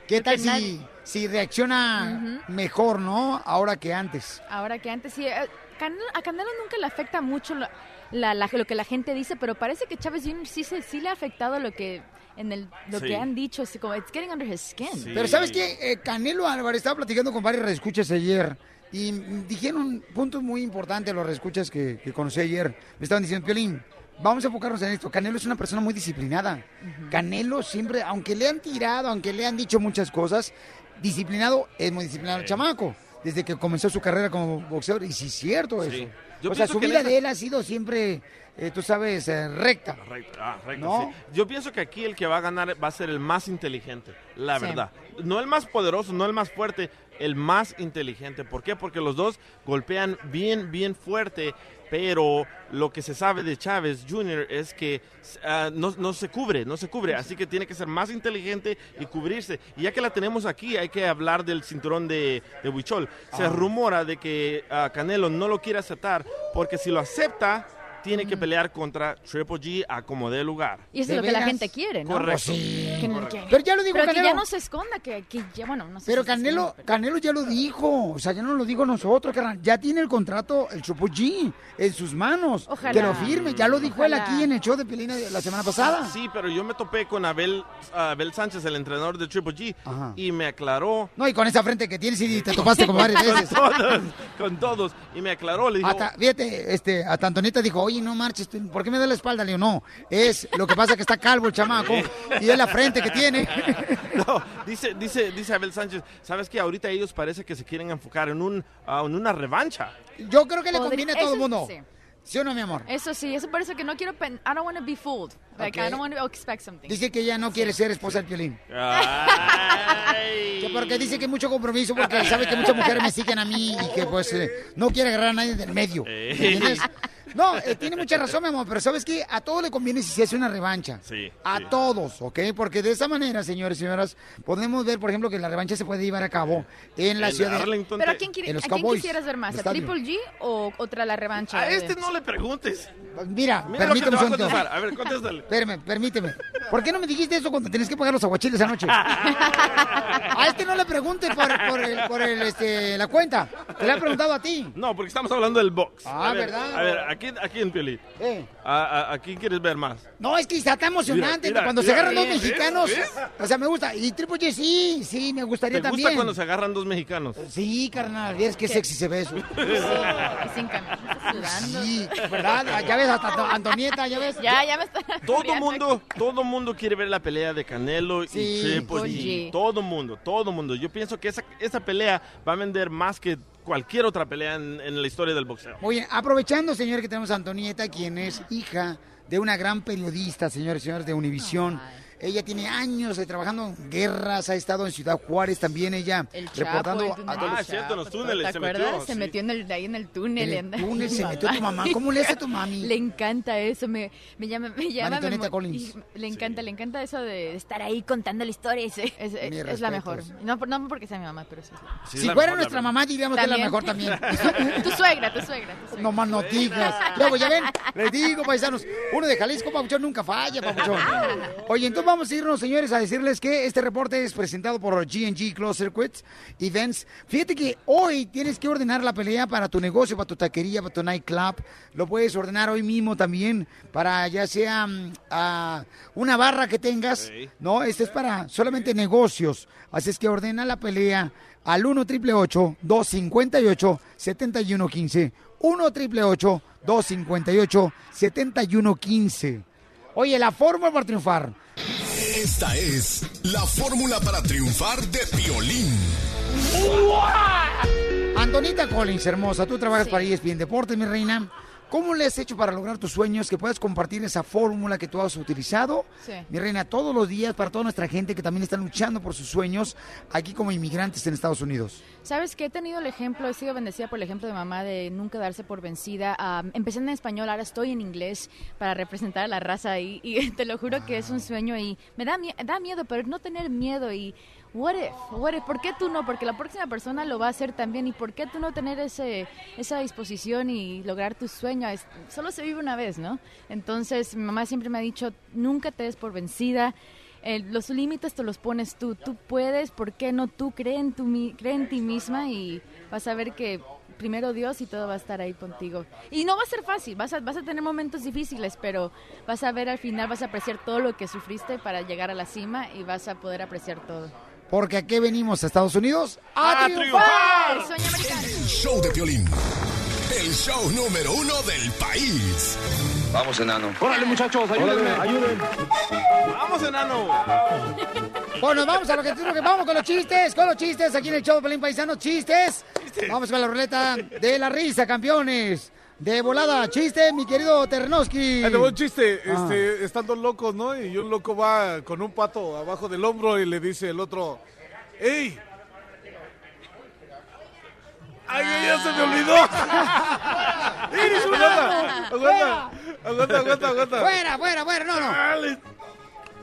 ¿Qué tal si, si reacciona mejor, no? Ahora que antes. Ahora que antes sí. eh, Canelo- a Canelo nunca le afecta mucho lo, la- la- lo que la gente dice, pero parece que Chávez Jr. sí, se- sí le ha afectado lo que en el lo Sí. que han dicho, así como it's getting under his skin. Pero ¿sabes qué? Eh, Canelo Álvarez estaba platicando con varios reescuchas ayer y mm, dijeron puntos muy importantes los reescuchas que, que conocí ayer. Me estaban diciendo, Piolín, vamos a enfocarnos en esto. Canelo es una persona muy disciplinada. Canelo siempre, aunque le han tirado, aunque le han dicho muchas cosas, disciplinado, es muy disciplinado el chamaco. Desde que comenzó su carrera como boxeador, y sí es cierto eso. Yo o sea, pienso su que vida de él ha sido siempre, eh, tú sabes, eh, recta. Ah, recto, ¿No? sí. Yo pienso que aquí el que va a ganar va a ser el más inteligente, la Sí. verdad. No el más poderoso, no el más fuerte, el más inteligente. ¿Por qué? Porque los dos golpean bien, bien fuerte, pero lo que se sabe de Chávez Jr. es que ah, no, no se cubre, no se cubre, así que tiene que ser más inteligente y cubrirse. Y ya que la tenemos aquí, hay que hablar del cinturón de, de Huichol. Se Ah. rumora de que ah, Canelo no lo quiere aceptar, porque si lo acepta, tiene que pelear contra Triple G a como dé lugar. Y eso es lo que la gente quiere, ¿no? Correcto. Que que- Pero ya lo dijo Pero que Canelo. ya no se esconda, que, que ya, bueno, no sé Pero si Canelo, esconda, pero- Canelo ya lo dijo, o sea, ya no lo digo nosotros, carnal. Ya tiene el contrato, el Triple G, en sus manos. Ojalá. Que lo firme, ya lo dijo él Ojalá. aquí en el show de Pelina la semana pasada. Sí, pero yo me topé con Abel, Abel Sánchez, el entrenador de Triple G, y me aclaró. No, y con esa frente que tienes y te topaste como varias veces. con todos, con todos. Y me aclaró, le dijo, Hasta, fíjate, este, hasta Antonita dijo, oye, no marches, ¿por qué me da la espalda? Le digo, no, es lo que pasa que está calvo el chamaco y es la frente que tiene. no, dice, dice, dice Abel Sánchez, ¿sabes qué? Ahorita ellos parece que se quieren enfocar en, un, ah, en una revancha. Yo creo que le Podría- conviene a todo el mundo. sí. ¿Sí o no, mi amor? Eso sí, eso parece que no quiero, pen- I don't want to be fooled. Like, Ok. I don't want to expect something. Dice que ella no quiere ser esposa del violín. Ay. Que porque dice que mucho compromiso, porque sabe que muchas mujeres me siguen a mí y que pues eh, no quiere agarrar a nadie del medio. ¿me Eh. entiendes? No, eh, tiene mucha razón, mi amor, pero ¿sabes qué? A todos le conviene si se hace una revancha. Sí. A sí. todos, ¿ok? Porque de esa manera, señores y señoras, podemos ver, por ejemplo, que la revancha se puede llevar a cabo en la En ciudad de... Arlington, ¿Pero a quién, quiere- a quién Cowboys, quisieras ver más? ¿A. Triple G o otra la revancha? A de- este no le preguntes. Mira, Mira permíteme a un segundo. A ver, contéstale. Espérame, permíteme. ¿Por qué no me dijiste eso cuando tienes que pagar los aguachiles anoche? a este no le preguntes por, por el- por el, este, la cuenta. Te la he preguntado a ti. No, porque estamos hablando del box. Ah, a ver, ¿verdad? A ver, aquí, aquí en Piolín. Eh. ¿A, a, a quién quieres ver más? No, es que está tan emocionante Mira, mira, cuando se mira, agarran dos ¿ves? mexicanos. ¿Ves? O sea, me gusta. Y Triple G, sí, sí, me gustaría ¿Te gusta también. cuando se agarran dos mexicanos? Sí, carnal, vieras qué sexy se ve eso. Y sin sudando. Sí, ¿verdad? Ya ves, hasta to- Antonieta, ya ves. Ya, ya me está... Todo mundo, todo mundo quiere ver la pelea de Canelo Sí, y Triple Oye. G. Todo mundo, todo mundo. Yo pienso que esa, esa pelea va a vender más que cualquier otra pelea en, en la historia del boxeo. Muy bien, aprovechando, señor, que tenemos a Antonieta, quien es hija de una gran periodista, señores y señores, de Univisión. Ella tiene años de trabajando en guerras, ha estado en Ciudad Juárez también, ella El Chapo, reportando el a túnel todos Ah, cierto, en los túneles ¿Te se acuerdas? metió, Se sí. metió en el, ahí en el túnel. En el túnel se metió tu mamá. ¿Cómo le hace a tu mami? Le encanta eso, me, me llama, me llama. me Collins. Le encanta, le encanta eso de estar ahí contando la historia. Es, es- es- Mis es la mejor. No, no porque sea mi mamá, pero sí. Si fuera mejor, nuestra mamá, diríamos que es la mejor también. tu suegra, tu suegra. Tu suegra. No más no digas. Luego, ya ven, les digo, paisanos, uno de Jalisco, Papuchón, nunca falla, Papuchón. Oye, entonces vamos a irnos, señores, a decirles que este reporte es presentado por G&G Close Circuits Events. Fíjate que hoy tienes que ordenar la pelea para tu negocio, para tu taquería, para tu nightclub. Lo puedes ordenar hoy mismo también para ya sea ah, una barra que tengas. No, este es para solamente negocios. Así es que ordena la pelea al 1 triple 258 7115 1 triple 258 7115 Oye, la fórmula para triunfar. Esta es la fórmula para triunfar de violín. Antonita Collins, hermosa, tú trabajas para E ESPN Deportes, mi reina. ¿Cómo le has hecho para lograr tus sueños? Que puedas compartir esa fórmula que tú has utilizado, Sí. mi reina, todos los días para toda nuestra gente que también está luchando por sus sueños aquí como inmigrantes en Estados Unidos. Sabes que he tenido el ejemplo, he sido bendecida por el ejemplo de mamá de nunca darse por vencida. Empecé en español, ahora estoy en inglés para representar a la raza ahí y te lo juro que es un sueño y me da, da miedo, pero no tener miedo y what if, what if, ¿por qué tú no? Porque la próxima persona lo va a hacer también y ¿por qué tú no tener ese, esa disposición y lograr tu sueño? Solo se vive una vez, ¿no? Entonces mi mamá siempre me ha dicho, nunca te des por vencida. Eh, los límites te los pones tú. Tú puedes, ¿por qué no tú? Cree en, tu, cree en ti misma y vas a ver que primero Dios y todo va a estar ahí contigo. Y no va a ser fácil, vas a, vas a tener momentos difíciles, pero vas a ver al final, vas a apreciar todo lo que sufriste para llegar a la cima y vas a poder apreciar todo. Porque aquí venimos a Estados Unidos a, ¡A triunfar. ¡El sueño americano! El show de violín. El show número uno del país. Vamos, enano. Órale, muchachos, ayúdenme. Ayúdenme. ¡Vamos, enano! Bueno, vamos a lo que tenemos que vamos con los chistes, con los chistes aquí en el show de Pelín Paisano, chistes. Vamos con la ruleta de la risa, campeones. De volada, chiste, mi querido Ternoski. Te un chiste, Ah. este, están dos locos, ¿no? Y un loco va con un pato abajo del hombro y le dice el otro, ¡Ey! ¡Ay, ay, ya se me olvidó! ¡Eres un Aguanta, aguanta, aguanta, aguanta, aguanta. ¡Fuera, fuera, fuera! No, no. Dale.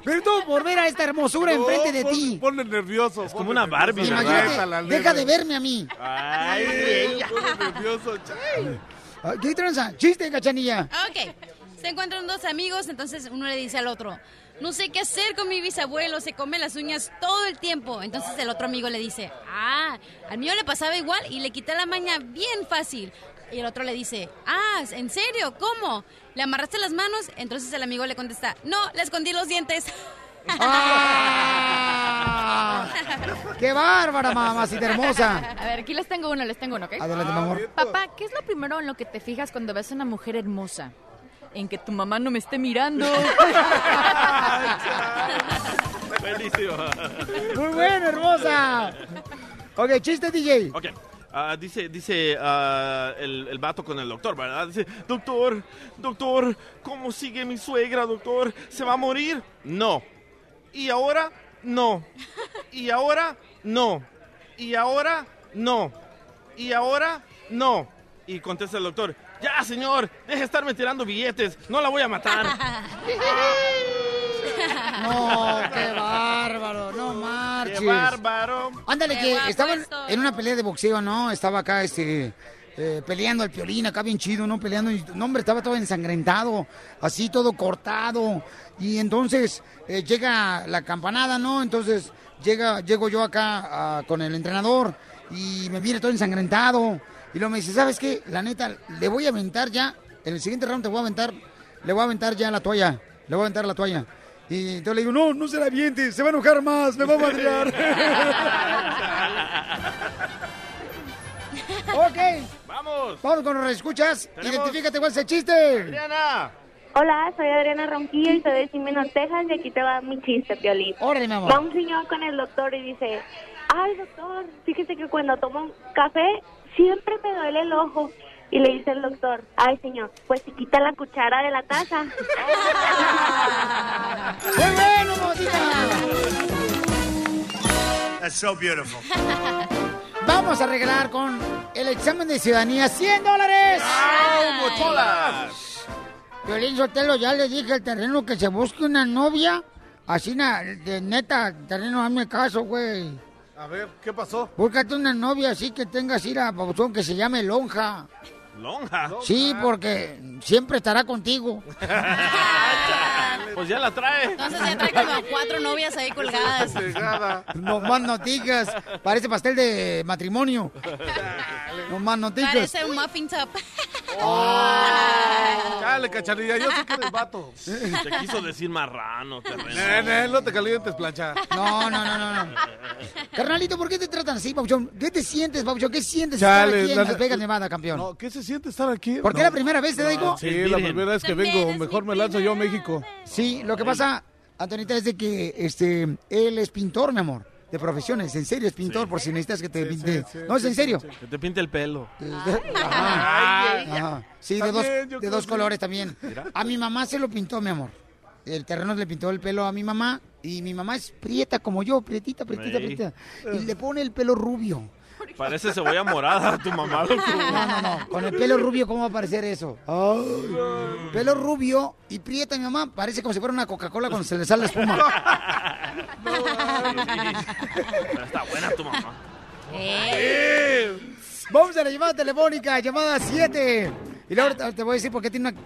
Perdón por ver a esta hermosura No, enfrente de pon- ti. Ponle nervioso. Es como una Barbie. Imagínate, deja de verme a mí. ¡Ay! Ponle nervioso, chale. Ah, ¿Qué tranza? Chiste, cachanilla. Ok. Se encuentran dos amigos, entonces uno le dice al otro, no sé qué hacer con mi bisabuelo, se come las uñas todo el tiempo. Entonces el otro amigo le dice, ah, al mío le pasaba igual y le quité la maña bien fácil. Y el otro le dice, ah, ¿en serio? ¿Cómo? ¿Le amarraste las manos? Entonces el amigo le contesta, no, le escondí los dientes. ¡Ah! ¡Qué bárbara, mamacita hermosa! A ver, aquí les tengo uno, les tengo uno, ¿ok? Adelante, mi amor. Papá, ¿qué es lo primero en lo que te fijas cuando ves a una mujer hermosa? En que tu mamá no me esté mirando. Buenísimo. Muy bueno, hermosa. Ok, chiste, DJ. Ok. ah, dice dice ah, el, el vato con el doctor, ¿verdad? Dice, doctor, doctor, ¿cómo sigue mi suegra, doctor? ¿Se va a morir? No. ¿Y ahora? No. ¿Y ahora? No. ¿Y ahora? No. ¿Y ahora? No. Y contesta el doctor, Ya, señor, deje de estarme tirando billetes. No la voy a matar. No, qué bárbaro, no marches. ¡Qué bárbaro! Ándale, Qué que estaban estoy. en una pelea de boxeo, ¿no? Estaba acá, este, eh, peleando al piolín, acá bien chido, ¿no? Peleando, y, no, hombre, estaba todo ensangrentado, así todo cortado. Y entonces eh, llega la campanada, ¿no? Entonces llega, llego yo acá ah, con el entrenador y me viene todo ensangrentado. Y luego me dice, ¿sabes qué? La neta, le voy a aventar ya, en el siguiente round te voy a aventar, le voy a aventar ya la toalla, le voy a aventar la toalla. Y entonces le digo, no, no se la aviente, se va a enojar más, me va a madrear. ok. ¡Vamos! Vamos con los escuchas. Identifícate cuál es el chiste. Adriana. Hola, soy Adriana Ronquillo y soy de Jimeno, Texas y aquí te va mi chiste, Piolín. Órale, mi amor. Va un señor con el doctor y dice, ay doctor, fíjese que cuando tomo un café siempre me duele el ojo. Y le dice el doctor, ay señor, pues se quita la cuchara de la taza. ¡Muy bueno, mamacita! That's so beautiful. Vamos a regalar con el examen de ciudadanía 100 dólares. Violín Sotelo, ya le dije al terreno que se busque una novia. Así, na- de neta, terreno, hazme caso, güey. A ver, ¿qué pasó? Búscate una novia así que tenga así la pauzón que se llame Lonja. Lonja. Sí, porque siempre estará contigo. Pues ya la trae. Entonces ya trae como cuatro novias ahí colgadas. No más noticias. Parece pastel de matrimonio. No más noticias. Parece un muffin top. Dale, cachanilla, yo sé que eres vato. Te quiso decir marrano, terreno. No te calientes, plancha. No, no, no, no, no. Carnalito, ¿por qué te tratan así, Pabuchón? ¿Qué te sientes, Pabuchón? ¿Qué sientes estar Chale, aquí en la- Las Vegas, Nevada, campeón? No, ¿qué se siente estar aquí? ¿Por qué No. la primera vez, te digo? Sí, la primera vez que vengo. Mejor me lanzo yo a México. Sí, lo que pasa, Antonita, es de que este, él es pintor, mi amor. De profesiones, en serio es pintor, por si necesitas que te pinte. sí, no, es en serio. Que te pinte el pelo. Ajá. Ajá. Sí, de dos, de dos colores también. Mira. A mi mamá se lo pintó, mi amor. El terreno le pintó el pelo a mi mamá y mi mamá es prieta como yo, prietita, prietita, prietita. Y le pone el pelo rubio. Parece cebolla morada tu mamá, loco. No, no, no. Con el pelo rubio, ¿cómo va a parecer eso? Ay. Pelo rubio y prieta mi mamá. Parece como si fuera una Coca-Cola cuando se le sale la espuma. Pero está buena tu mamá. Vamos a la llamada telefónica, llamada 7. Y ahorita te voy a decir por qué tiene una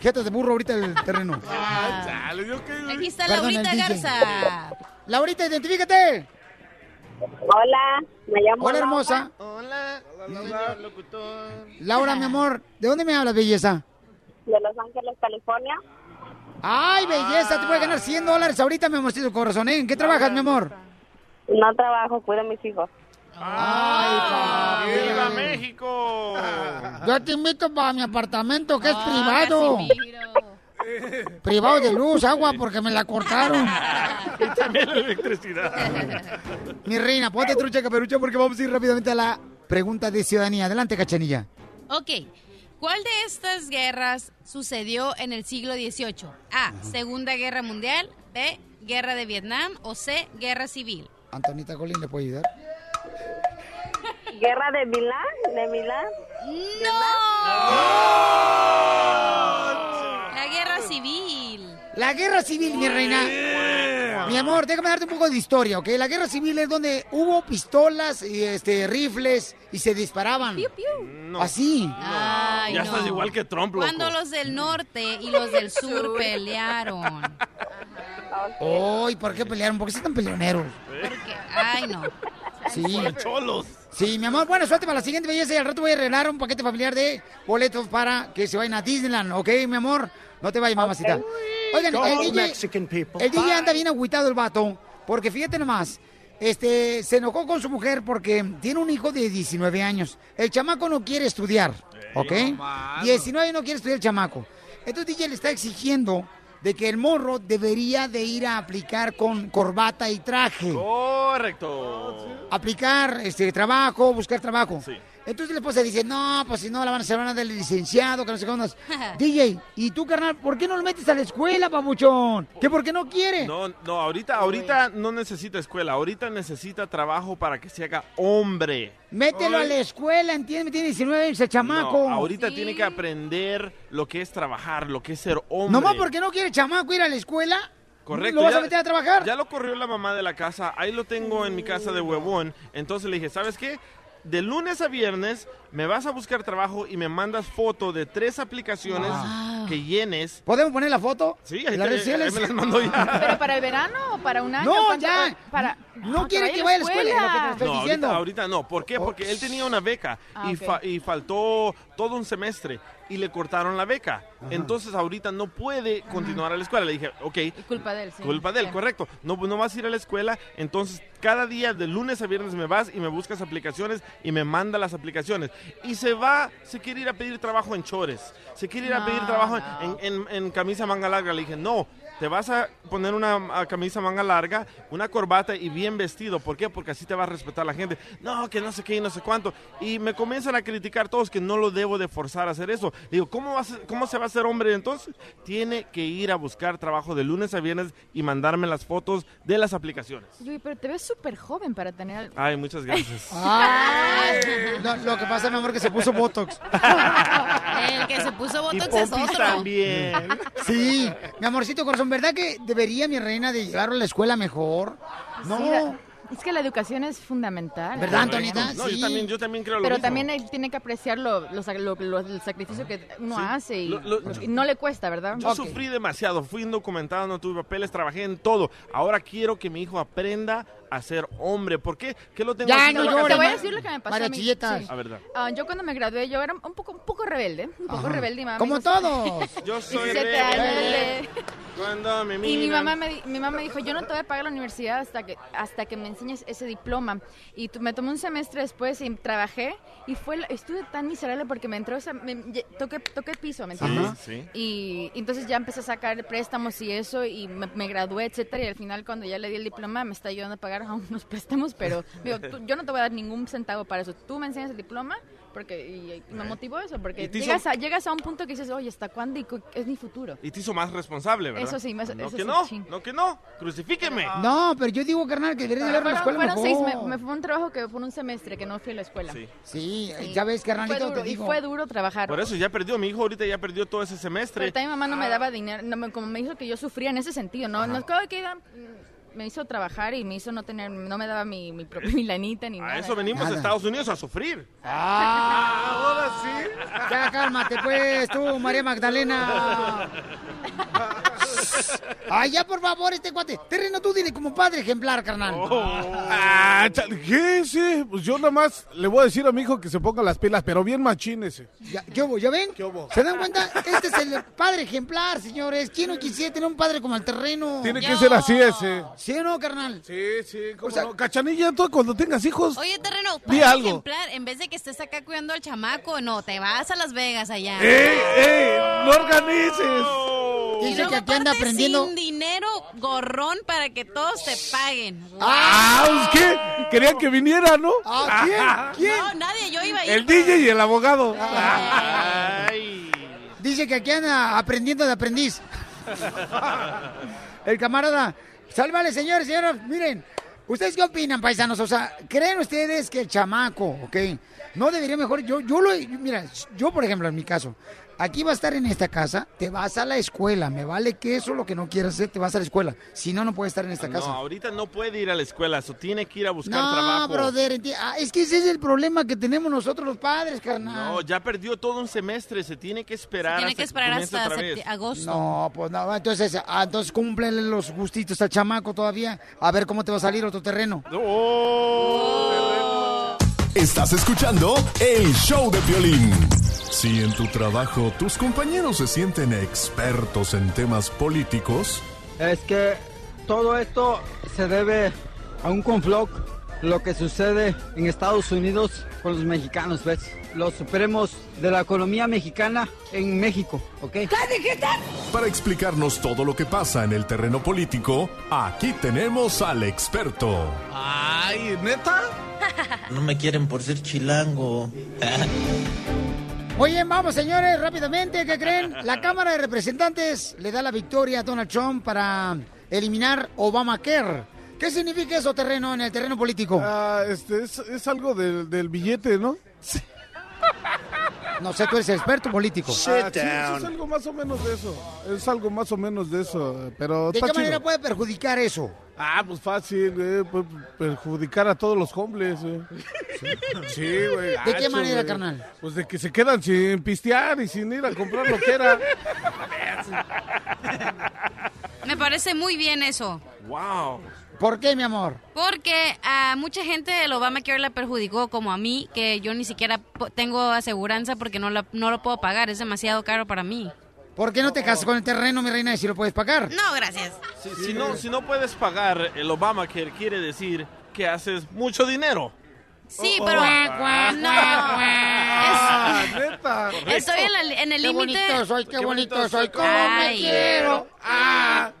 jeta de burro ahorita el terreno. Aquí está Perdón, Laurita. Garza. Laurita, identifícate. Hola, me llamo Hola, Laura. hermosa. Hola, señor locutor. Laura, mi amor, ¿de dónde me hablas, belleza? De Los Ángeles, California. Ay, belleza, te puedes ganar 100 dólares ahorita, mi amorcito corazón. ¿eh? ¿En qué trabajas, mi amor? No trabajo, cuido a mis hijos. Ay, papi. ¡Viva México! Yo te invito para mi apartamento, que es Ah, privado. Privado de luz, agua, porque me la cortaron. Y también la electricidad. Mi reina, ponte trucha caperucha porque vamos a ir rápidamente a la pregunta de ciudadanía. Adelante, cachanilla. Ok. ¿Cuál de estas guerras sucedió en el siglo XVIII? A. Segunda Guerra Mundial. B. Guerra de Vietnam. O C. Guerra Civil. Antonita Colín, ¿le puede ayudar? ¿Guerra de Milán? ¿De Milán? La Guerra Civil. La guerra civil, mi reina. Mi amor, déjame darte un poco de historia, ¿ok? La guerra civil es donde hubo pistolas y este rifles y se disparaban. No. Así. Ay, ya no. estás igual que Trump, loco. Cuando los del norte y los del sur pelearon. Ay, ¿por qué pelearon? ¿Por qué están peleoneros? Porque, ay, no. Sí. Cholos. Sí, mi amor. Bueno, suerte para la siguiente belleza y al rato voy a arreglar un paquete familiar de boletos para que se vayan a Disneyland, ¿ok, mi amor? No te vayas, mamacita. Oigan, Go el DJ, Mexican people. el DJ anda bien agüitado el vato, porque fíjate nomás, este, se enojó con su mujer porque tiene un hijo de 19 años. El chamaco no quiere estudiar, ¿ok? 19 no quiere estudiar el chamaco. Entonces DJ le está exigiendo de que el morro debería de ir a aplicar con corbata y traje Correcto. aplicar este trabajo, buscar trabajo. Entonces la esposa dice, no, pues si no la van a hacer, van a dar el licenciado, que no sé ondas. DJ, ¿y tú, carnal, por qué no lo metes a la escuela, papuchón? ¿Que por qué no quiere? No, no, ahorita, ahorita no necesita escuela, ahorita necesita trabajo para que se haga hombre. Mételo a la escuela, ¿entiendes? Tiene 19 años, el chamaco. No, ahorita tiene que aprender lo que es trabajar, lo que es ser hombre. ¿Nomás porque no quiere chamaco ir a la escuela? Correcto. ¿Lo vas ya- a meter a trabajar? Ya lo corrió la mamá de la casa, ahí lo tengo en mi casa de huevón. Entonces le dije, ¿sabes qué? De lunes a viernes me vas a buscar trabajo y me mandas foto de tres aplicaciones que llenes. ¿Podemos poner la foto? Sí, ¿En ahí, te- ahí me las mando ya. ¿Pero para el verano o para un año? No, ¿Cuánto- ya. Para... No quiere que vaya a la escuela, es lo que te estoy No, diciendo. ahorita, ahorita no. ¿Por qué? Porque él tenía una beca Ah, y, fa- y faltó todo un semestre y le cortaron la beca. Entonces ahorita no puede continuar a la escuela. Le dije, ok, Culpa de él, sí. culpa de él, Sí. correcto. No, no vas a ir a la escuela, entonces cada día de lunes a viernes me vas y me buscas aplicaciones y me manda las aplicaciones. Y se va, se quiere ir a pedir trabajo en chores, se quiere ir a pedir trabajo no. en, en- en camisa manga larga. Le dije, no, te vas a poner una camisa manga larga, una corbata y bien vestido. ¿Por qué? Porque así te va a respetar la gente. No, que no sé qué y no sé cuánto. Y me comienzan a criticar todos que no lo debo de forzar a hacer eso. Digo, ¿cómo, va a ser- ¿cómo se va a hacer hombre entonces? Tiene que ir a buscar trabajo de lunes a viernes y mandarme las fotos de las aplicaciones. Yui, pero te ves súper joven para tener... Ay, muchas gracias. Ay, no, lo que pasa, mi amor, que se puso Botox. El que se puso Y botox es pompis otro. también. Sí, mi amorcito corazón, ¿verdad que debería mi reina de llegar a la escuela mejor? No. Sí, la- es que la educación es fundamental. ¿Verdad. Antonita? No, yo Sí. también, yo también creo lo Pero mismo. también él tiene que apreciar lo, lo- lo- lo- el sacrificio que uno Sí. hace y, Lo- lo- y no le cuesta, ¿verdad? Yo sufrí demasiado, fui indocumentado, no tuve papeles, trabajé en todo. Ahora quiero que mi hijo aprenda a ser hombre. ¿Por qué? ¿Qué lo tengo Ya, no llores, Te voy a decir lo que me pasó María a mí. Chilletas. Sí. A verdad. Ah, yo cuando me gradué yo era un poco, un poco rebelde, un poco Ajá. rebelde. y mamá me Como todos. Yo soy 17 años rebelde cuando me Y mi mamá, me, di- mi mamá me dijo, yo no te voy a pagar la universidad hasta que, hasta que me enseñes ese diploma. Y tu- me tomé un semestre después y trabajé y fue, la- estuve tan miserable porque me entró esa, me- ye- toqué, toqué piso, ¿me Sí, entiendes? sí. Y entonces ya empecé a sacar préstamos y eso y me, me gradué, etcétera. Y al final cuando ya le di el diploma me está ayudando a pagar a unos préstamos, pero digo, tú- yo no te voy a dar ningún centavo para eso. Tú me enseñas el diploma porque y, y me motivó eso, porque Y te hizo- llegas a, llegas a un punto que dices, oye, ¿hasta cuándo y es mi futuro? Y te hizo más responsable, ¿verdad? Eso sí, más- No eso que sí, no, chin. no que no. Crucifíqueme. No, pero yo digo, carnal, que debería de llegar a la escuela fueron mejor. seis, me, me fue un trabajo que fue un semestre que no fui a la escuela. Sí. Sí, Sí. ya ves, Fue carnalito, duro, te y digo. fue duro trabajar. Por eso ya perdió, mi hijo ahorita ya perdió todo ese semestre. Pero también mi mamá no me daba dinero, no como me hizo que yo sufría en ese sentido, ¿no? No es que me hizo trabajar y me hizo no tener, no me daba mi, mi propia mi lanita ni nada. A eso venimos a Nada. Estados Unidos a sufrir. Ah, ahora sí. Ya cálmate, pues, tú, María Magdalena. Ay, ya, por favor, este cuate. Terreno, tú dile como padre ejemplar, carnal. Ah, chale, ¿qué? Sí, pues yo nada más le voy a decir a mi hijo que se ponga las pilas, pero bien machínese. Ya, ¿Qué hubo? ¿Ya ven? ¿Se dan cuenta? Este es el padre ejemplar, señores. ¿Quién no quisiera tener un padre como el terreno? Tiene que ser así ese. ¿Sí o no, carnal? Sí, sí, cómo no. Cachanilla, tú cuando tengas hijos. Oye, terreno, Di para algo. ejemplar, en vez de que estés acá cuidando al chamaco, no, te vas a Las Vegas allá. ¡Ey, ey! ¡No organices! Y Dice que aquí anda aprendiendo. sin dinero, gorrón, para que todos te paguen. ¡Ah! pues, ¿Qué? Querían que viniera, ¿no? Ah, ¿quién? ¿Quién? No, nadie, yo iba a ir. El DJ y el abogado. Ay. Dice que aquí anda aprendiendo de aprendiz. El camarada. Sálvale, señores, señoras. Miren, ¿ustedes qué opinan, paisanos? O sea, ¿creen ustedes que el chamaco, ok? No debería mejor. Yo, yo lo. Mira, yo, por ejemplo, en mi caso, aquí va a estar en esta casa, te vas a la escuela. Me vale que eso lo que no quieras hacer, te vas a la escuela. Si no, no puedes estar en esta No, casa. ahorita no puede ir a la escuela, eso tiene que ir a buscar No, trabajo. brother, enti- ah, es que ese es el problema que tenemos nosotros los padres, carnal. No, ya perdió todo un semestre, se tiene que esperar. Tiene hasta que esperar hasta septi- agosto. No, pues no, entonces, ah, entonces cúmplele los gustitos al chamaco todavía. A ver cómo te va a salir otro terreno. Estás escuchando el show de violín. Si en tu trabajo tus compañeros se sienten expertos en temas políticos, Es que todo esto se debe a un conflicto, lo que sucede en Estados Unidos con los mexicanos, ¿ves? Los supremos de la economía mexicana en México, ¿ok? para explicarnos todo lo que pasa en el terreno político, aquí tenemos al experto. Ay, ¿neta? No me quieren por ser chilango. Bien, vamos señores, rápidamente, ¿qué creen? La Cámara de Representantes le da la victoria a Donald Trump para eliminar Obamacare. ¿Qué significa eso terreno en el terreno político? Ah, este, es, es algo del, del billete, ¿no? No sé, tú eres experto político. Ah, sí, sí, es algo más o menos de eso. Es algo más o menos de eso. Pero ¿De está qué manera puede perjudicar eso? Ah, pues fácil, eh, puede perjudicar a todos los hombres, eh. Sí, güey. ¿De qué gacho, manera, güey. carnal? Pues de que se quedan sin pistear y sin ir a comprar lo que era. Me parece muy bien eso. Wow. ¿Por qué, mi amor? Porque a mucha gente el Obamacare le perjudicó, como a mí, que yo ni siquiera tengo aseguranza porque no, la- no lo puedo pagar, es demasiado caro para mí. ¿Por qué no te casas con el terreno, mi reina, y si lo puedes pagar? No, gracias. Si, si no, si no puedes pagar el Obamacare, quiere decir que haces mucho dinero. Sí, Oh, pero... oh. No. Ah, Es- neta. Estoy en, la- en el Qué límite... bonito soy, qué bonito soy, cómo me quiero. Ah, ah,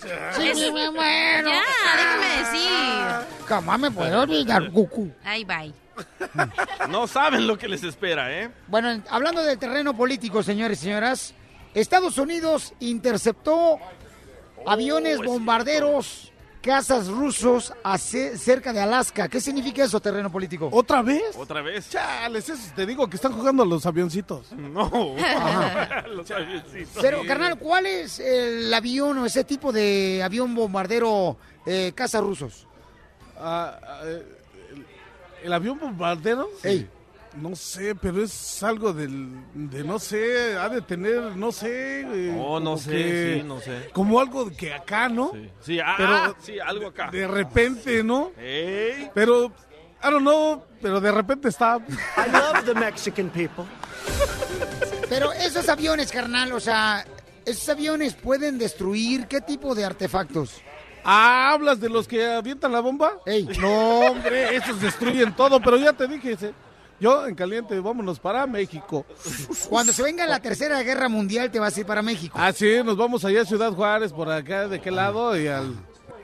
sí, Es- me muero. Ya, déjame decir. Jamás me puedo olvidar, cucú. Ay, bye. No saben lo que les espera, ¿eh? Bueno, en- hablando del terreno político, señores y señoras, Estados Unidos interceptó aviones bombarderos, cazas rusos hace- cerca de Alaska. ¿Qué significa eso, terreno político? ¿Otra vez? ¿Otra vez? Chales, eso te digo que están jugando a los avioncitos. No. Los avioncitos. Pero, carnal, ¿cuál es el avión o ese tipo de avión bombardero eh, caza rusos? Ah, ah, el, el avión bombardero? Ey. No sé, pero es algo del, de no sé, ha de tener, no sé. eh, Oh, no como sé, que- sí, no sé. Como algo que acá, ¿no? Sí, ah, Pero ah, sí, algo acá. De repente, ¿no? Ey. Pero, I don't know, pero de repente está. I love the Mexican people. Pero esos aviones, carnal, o sea, esos aviones pueden destruir qué tipo de artefactos. Ah, ¿hablas de los que avientan la bomba? No, hombre, esos destruyen todo, pero ya te dije, ese- yo en caliente, vámonos para México. Cuando se venga la tercera guerra mundial, te vas a ir para México. Ah, sí, nos vamos allá a Ciudad Juárez, por acá, de qué lado, y, al,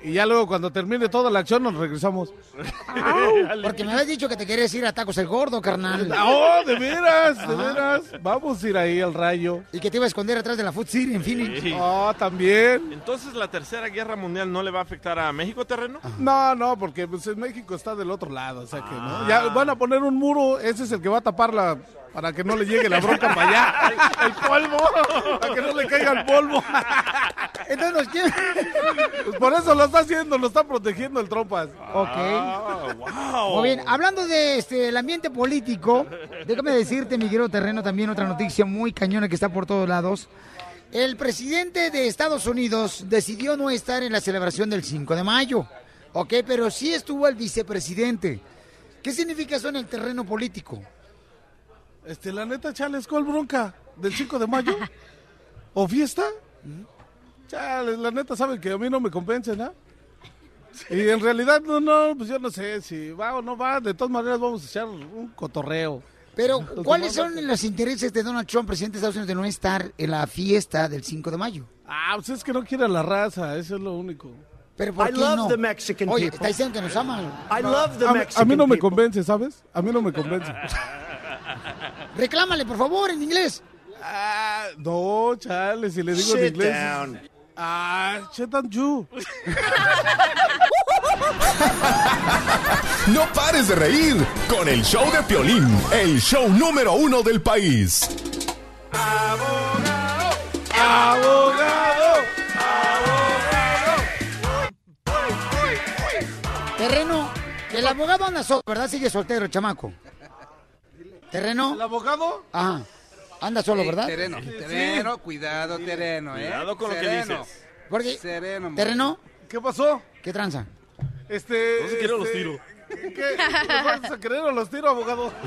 y ya luego cuando termine toda la acción nos regresamos. Porque me habías dicho que te querías ir a Tacos el Gordo, carnal. ¡Oh, de veras, de Ajá. veras! Vamos a ir ahí al rayo. Y que te iba a esconder atrás de la Food City en Phoenix. Sí. Oh, también. Entonces, ¿la tercera guerra mundial no le va a afectar a México terreno? No, no, porque pues, en México está del otro lado, o sea que no. Ya van a poner un muro, ese es el que va a tapar la para que no le llegue la bronca para allá. El polvo, para que no le caiga el polvo. Entonces nos quieren- Pues por eso lo está haciendo, lo está protegiendo el trompas. Ok. Ah, wow. Muy bien, hablando de este el ambiente político, déjame decirte, mi querido terreno, también otra noticia muy cañona que está por todos lados. El presidente de Estados Unidos decidió no estar en la celebración del 5 de mayo, ok, pero sí estuvo el vicepresidente. ¿Qué significa eso en el terreno político? Este, la neta, chales, ¿cuál bronca? ¿Del 5 de mayo? ¿O fiesta? Chales, la neta, saben que a mí no me convencen, ¿ah? Y en realidad, no, no, pues yo no sé si va o no va. De todas maneras, vamos a echar un cotorreo. Pero, ¿cuáles son los intereses de Donald Trump, presidente de Estados Unidos, de no estar en la fiesta del 5 de mayo? Ah, pues es que no quiere a la raza, eso es lo único. Pero ¿por I qué love no? the Mexican Oye, people. está diciendo que nos ama. I love the A, mí- a mí no me convence, ¿sabes? A mí no me convence. Reclámale, por favor, en inglés. Ah, no, chale, si le digo en Sit inglés. down. Ah, shut down you. No pares de reír con el show de Piolín, el show número uno del país. ¡Abogado! Terreno, el abogado anda solo, ¿verdad? Sigue soltero, chamaco. Terreno. ¿El abogado? Ajá. Anda solo, ¿verdad? Terreno, terreno, cuidado, terreno, ¿eh? Cuidado con lo que Sereno. dices. Porque, Sereno, amor. terreno, ¿Qué pasó? ¿qué tranza? Este. No se quiere los este, tiro. ¿Qué? ¿Los vas a querer o los tiro, abogado?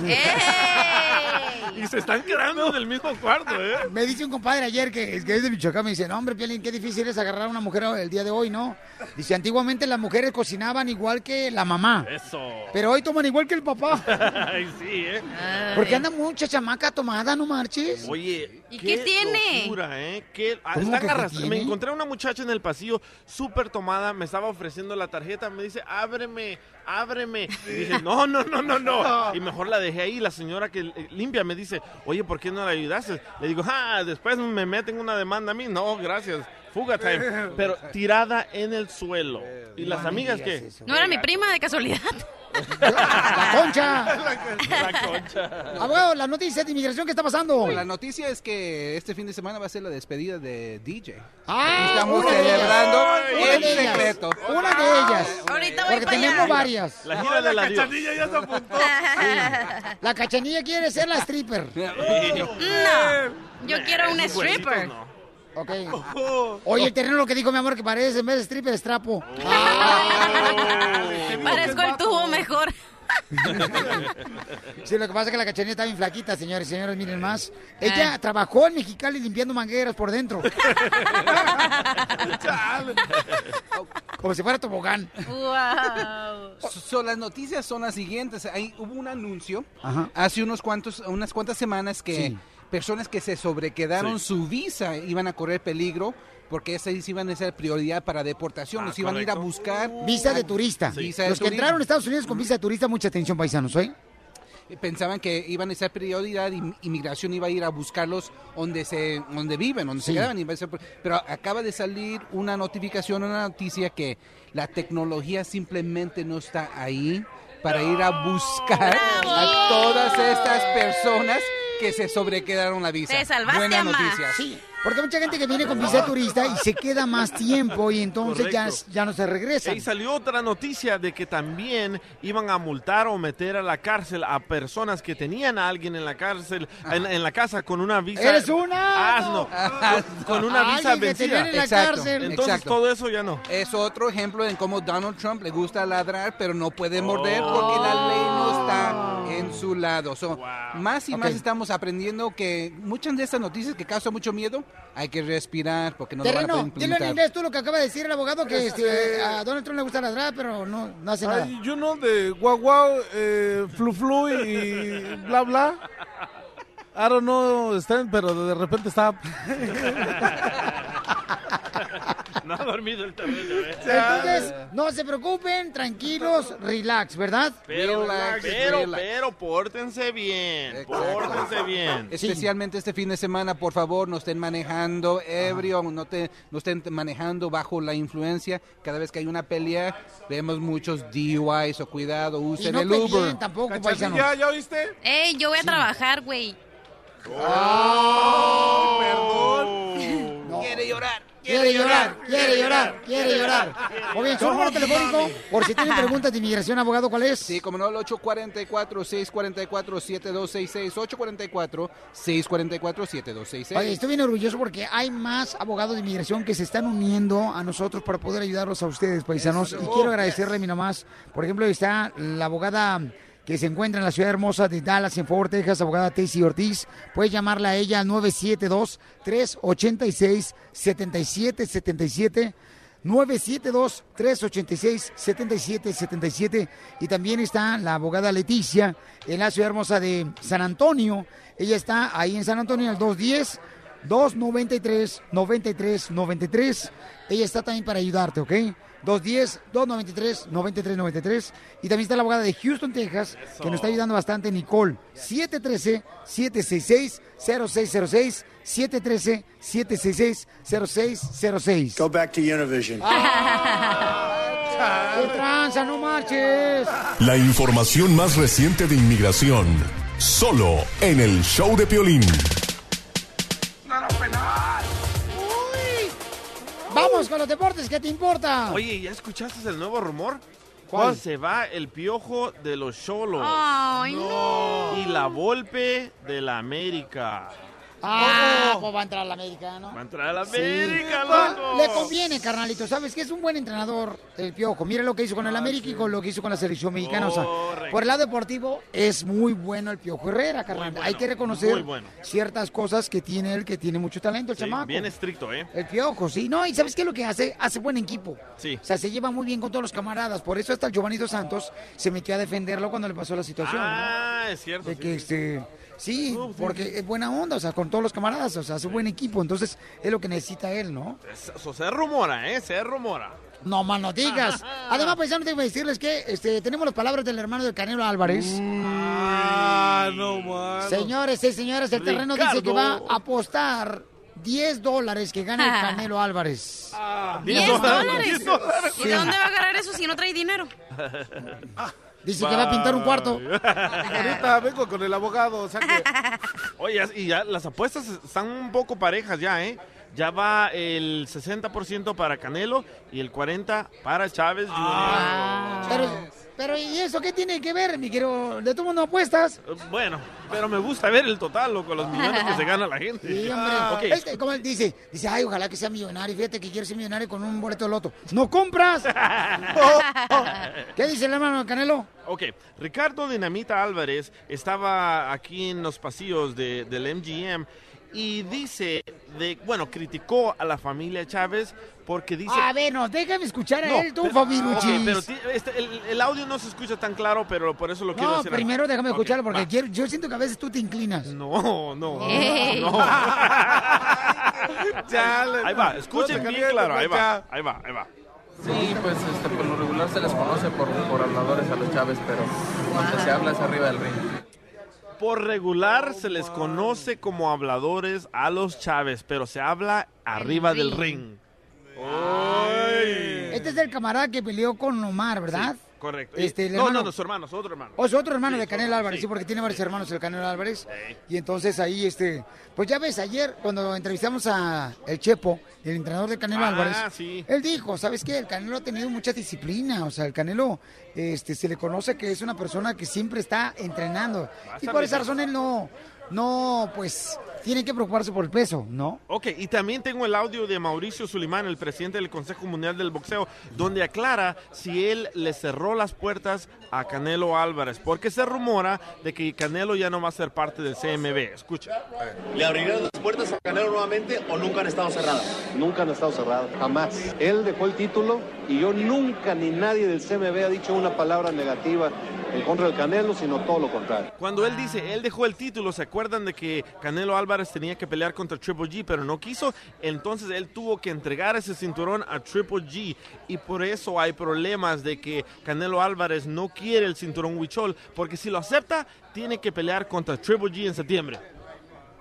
Y se están quedando en el mismo cuarto, ¿eh? Me dice un compadre ayer que, que es de Michoacán, me dice, no, hombre, Piolín, qué difícil es agarrar a una mujer el día de hoy, ¿no? Dice, antiguamente las mujeres cocinaban igual que la mamá, Eso. pero hoy toman igual que el papá. Ay, sí, ¿eh? Porque anda mucha chamaca tomada, no marches. Oye, ¿Y qué tiene? locura, ¿eh? Qué- ah, ¿Cómo están que qué tiene? Me encontré una muchacha en el pasillo súper tomada, me estaba ofreciendo la tarjeta, me dice, ábreme, ábreme. Y dije, no, no, no, no, no. Y mejor la dejé ahí. La señora que limpia me dice, oye, ¿por qué no la ayudaste? Le digo, ah, después me meten una demanda a mí. No, gracias. Fuga time. Pero tirada en el suelo. ¿Y las amigas qué? No era mi prima de casualidad. ¡La concha! La concha. Abogado, la noticia de inmigración, ¿qué está pasando? La noticia es que este fin de semana va a ser la despedida de DJ. Ah, estamos celebrando en de ellas. secreto. Una de ellas. Ahorita voy Porque para tenemos allá. varias. La gira de la Dios. ya se apuntó. La cachanilla quiere ser la stripper. No, yo quiero una stripper. no. Ok. Oye, el terreno lo que dijo mi amor que parece en vez de stripper es trapo. Parezco el tubo mejor. Sí, lo que pasa es que la cachanilla está bien flaquita, señores y señores, miren más. Ella trabajó en Mexicali limpiando mangueras por dentro. Como si fuera tobogán. Wow. So- so, las noticias son las siguientes. Ahí hubo un anuncio Ajá. hace unos cuantos, unas cuantas semanas que Sí. Personas que se sobrequedaron Sí. su visa iban a correr peligro porque esas iban a ser prioridad para deportación. Ah, Los iban a ir a buscar. Visa de turista. Visa de Los que turismo. entraron a Estados Unidos con visa de turista, mucha atención, paisanos, ¿eh? Pensaban que iban a ser prioridad y inmigración iba a ir a buscarlos donde se donde viven, donde se Sí. quedaban. a ser- pero acaba de salir una notificación, una noticia que la tecnología simplemente no está ahí para ir a buscar a todas estas personas que se sobrequedaron la visa. Te salvaste, Buena ama. noticia. Sí, porque hay mucha gente que viene con visa de turista y se queda más tiempo y entonces ya, ya no se regresa. Y salió otra noticia de que también iban a multar o meter a la cárcel a personas que tenían a alguien en la cárcel, en, en la casa con una visa. ¡Eres una! Asno. Con, con una visa vencida. en la Exacto. cárcel. Entonces Exacto. todo eso ya no. Es otro ejemplo en cómo Donald Trump le gusta ladrar, pero no puede morder Oh. porque la ley no está en su lado. So, Más y más estamos aprendiendo que muchas de estas noticias que causan mucho miedo, hay que respirar porque no lo van a Terreno, poder dile en inglés tú lo que acaba de decir el abogado, que Este- este, a Donald Trump le gusta ladrar, pero no, no hace nada. Ay, you know de guau guau, eh, flu flu y bla bla. I don't know, Stan, pero de repente está... No ha dormido el terreno. ¿eh? Entonces, no se preocupen, tranquilos, relax, ¿verdad? Pero, Relax, pero, relax. pero, pórtense bien. Exacto. Pórtense bien. Especialmente este fin de semana, por favor, no estén manejando ebrio, no, te, no estén manejando bajo la influencia. Cada vez que hay una pelea, vemos muchos DUIs o cuidado, Y usen no el Uber. tampoco, paisanos. ¿Ya, ¿Ya oíste? Ey, yo voy a trabajar, güey. No. Quiere llorar. Quiere llorar, quiere llorar, quiere llorar. Muy bien, su número telefónico, por si tienen preguntas de inmigración, abogado, ¿cuál es? Sí, como no, el 844-644-7266, 844-644-7266. Oye, estoy bien orgulloso porque hay más abogados de inmigración que se están uniendo a nosotros para poder ayudarlos a ustedes, paisanos. Y quiero agradecerle, mi nomás. Por ejemplo, está la abogada que se encuentra en la ciudad hermosa de Dallas, en Fort Texas, abogada Tessie Ortiz. Puedes llamarla a ella al 972-386-7777. 972-386-7777. Y también está la abogada Leticia en la ciudad hermosa de San Antonio. Ella está ahí en San Antonio, el 210. 293-9393. Ella está también para ayudarte, ¿ok? 210-293-9393. Y también está la abogada de Houston, Texas, que nos está ayudando bastante, Nicole. 713-766-0606. 713-766-0606. Go back to Univision. ¡Qué tranza, no marches! La información más reciente de inmigración, solo en el show de Piolín. Vamos con los deportes, ¿qué te importa? Oye, ¿ya escuchaste el nuevo rumor? ¿Cuál? Se va el piojo de los cholos. Ay, no. Y la Volpe de la América. Ah, pues va a entrar la América, ¿no? Va a entrar a la Sí. América, Ah, loco. Le conviene, carnalito. ¿Sabes que es un buen entrenador el Piojo? Mira lo que hizo con el América y con lo que hizo con la selección mexicana. O sea, por el lado deportivo es muy bueno el Piojo Herrera, carnal. bueno, Hay que reconocer bueno. ciertas cosas que tiene él, que tiene mucho talento el Sí, chamaco. bien estricto, ¿eh? El Piojo, sí. No, y ¿sabes qué es lo que hace? Hace buen equipo. Sí. O sea, se lleva muy bien con todos los camaradas. Por eso hasta el Giovanni Dos Santos se metió a defenderlo cuando le pasó la situación. ¿no? Ah, es cierto. De sí, que sí. este. Sí, porque es buena onda, o sea, con todos los camaradas, o sea, hace buen equipo, entonces es lo que necesita él, ¿no? Eso se rumora, ¿eh? Se rumora. No más no digas. Además, paisanos, tengo que decirles que este, tenemos las palabras del hermano del Canelo Álvarez. Ah, no más. Señores y señoras, el terreno dice que va a apostar 10 dólares que gana el Canelo Álvarez. ¿10 dólares? ¿Diez dólares? ¿Y de dónde va a agarrar eso si no trae dinero? Dice que va a pintar un cuarto. Ahorita vengo con el abogado, o sea que... Oye, y ya las apuestas están un poco parejas ya, ¿eh? Ya va el 60% para Canelo y el 40% para Chávez. Ah. Pero, pero, ¿y eso qué tiene que ver, mi querido? ¿De tu mundo apuestas? Bueno, pero me gusta ver el total, loco, los millones que se gana la gente. Sí, hombre. Ah. Este, como él dice, dice, ay, ojalá que sea millonario. Fíjate que quiere ser millonario con un boleto de loto. ¡No compras! Oh, oh. ¿Qué dice el hermano Canelo? Ok, Ricardo Dinamita Álvarez estaba aquí en los pasillos de- del MGM y dice, de, bueno, criticó a la familia Chávez porque dice... A ver, no, déjame escuchar a No, él, tú, pero- Fabiruchis. ok, pero este, el, el audio no se escucha tan claro, pero por eso lo quiero No, hacer. primero déjame Ok, escucharlo porque va. quiero- yo siento que a veces tú te inclinas. No, no. Ey. no. ahí va, escuchen No bien claro, ahí va, ahí va, ahí va. Sí, pues este, por lo regular se les conoce por, por habladores a los Chávez, pero cuando se habla es arriba del ring. Por regular se les conoce como habladores a los Chávez, pero se habla arriba del ring. Este es el camarada que peleó con Omar, ¿verdad? Correcto. Este, el no, hermano- no, no, su hermano, su otro hermano. O es otro hermano Sí, de Canelo su- Álvarez, sí. porque tiene varios hermanos el Canelo Álvarez. Y entonces ahí, este, pues ya ves, ayer cuando entrevistamos a el Chepo, el entrenador de Canelo Ah, Álvarez, él dijo, ¿sabes qué? El Canelo ha tenido mucha disciplina, o sea, el Canelo, este, se le conoce que es una persona que siempre está entrenando. Y por esa razón él no, no, pues, tiene que preocuparse por el peso, ¿no? Ok, y también tengo el audio de Mauricio Sulimán, el presidente del Consejo Mundial del Boxeo, donde aclara si él le cerró las puertas a Canelo Álvarez, porque se rumora de que Canelo ya no va a ser parte del CMB. Escucha. ¿Le abrieron las puertas a Canelo nuevamente o nunca han estado cerradas? Nunca han estado cerrados, jamás. Él dejó el título y yo nunca ni nadie del CMB ha dicho una palabra negativa en contra del Canelo, sino todo lo contrario. Cuando él dice, él dejó el título, ¿se acuerdan de que Canelo Álvarez tenía que pelear contra Triple G, pero no quiso? Entonces él tuvo que entregar ese cinturón a Triple G y por eso hay problemas de que Canelo Álvarez no quiere el cinturón Huichol, porque si lo acepta, tiene que pelear contra Triple G en septiembre.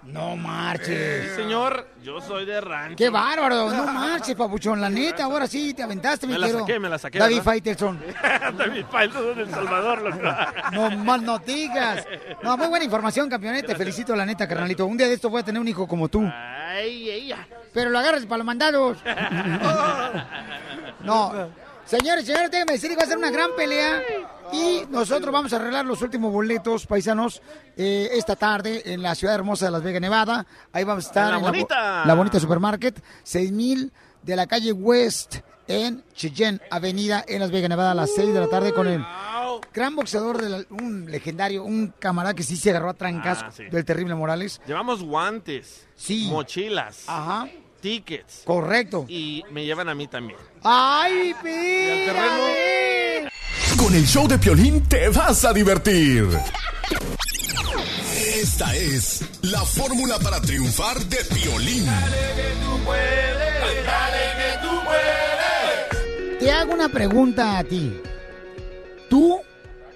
No marches. Sí, señor, yo soy de rancho. ¡Qué bárbaro! No marches, papuchón. La neta, ahora sí te aventaste, mi Me la quiero. saqué, me la saqué, David. Faitelson. David Faitelson El Salvador, loco. No más no digas. No, muy buena información, campeón. Te felicito, la neta, carnalito. Un día de esto voy a tener un hijo como tú. Ay, ella. Pero lo agarras para los mandados. No. Señores, señores, déjenme decir que va a ser una gran pelea. Y nosotros vamos a arreglar los últimos boletos, paisanos, eh, esta tarde en la ciudad hermosa de Las Vegas, Nevada. Ahí vamos a estar En La en bo- Bonita. la bonita supermarket, 6000 de la calle West en Cheyenne Avenida en Las Vegas, Nevada, a las 6 de la tarde con el gran boxeador, de la- un legendario, un camarada que sí se agarró a trancas Ah, sí. del terrible Morales. Llevamos guantes, Sí. mochilas, Ajá. Tickets. Correcto. Y me llevan a mí también. ¡Ay, espérame! Con el show de Piolín te vas a divertir. Esta es la fórmula para triunfar de Piolín. Te hago una pregunta a ti. ¿Tú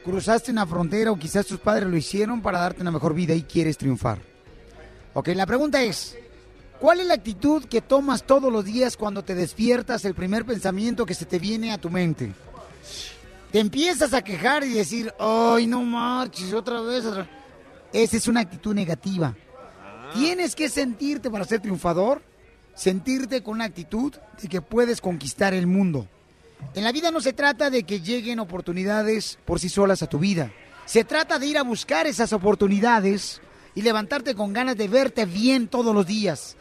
cruzaste una frontera o quizás tus padres lo hicieron para darte una mejor vida y quieres triunfar? Ok, la pregunta es, ¿cuál es la actitud que tomas todos los días cuando te despiertas, el primer pensamiento que se te viene a tu mente? Te empiezas a quejar y decir, ay, no marches, otra vez. Otra... Esa es una actitud negativa. Tienes que sentirte para ser triunfador, sentirte con una actitud de que puedes conquistar el mundo. En la vida no se trata de que lleguen oportunidades por sí solas a tu vida. Se trata de ir a buscar esas oportunidades y levantarte con ganas de verte bien todos los días,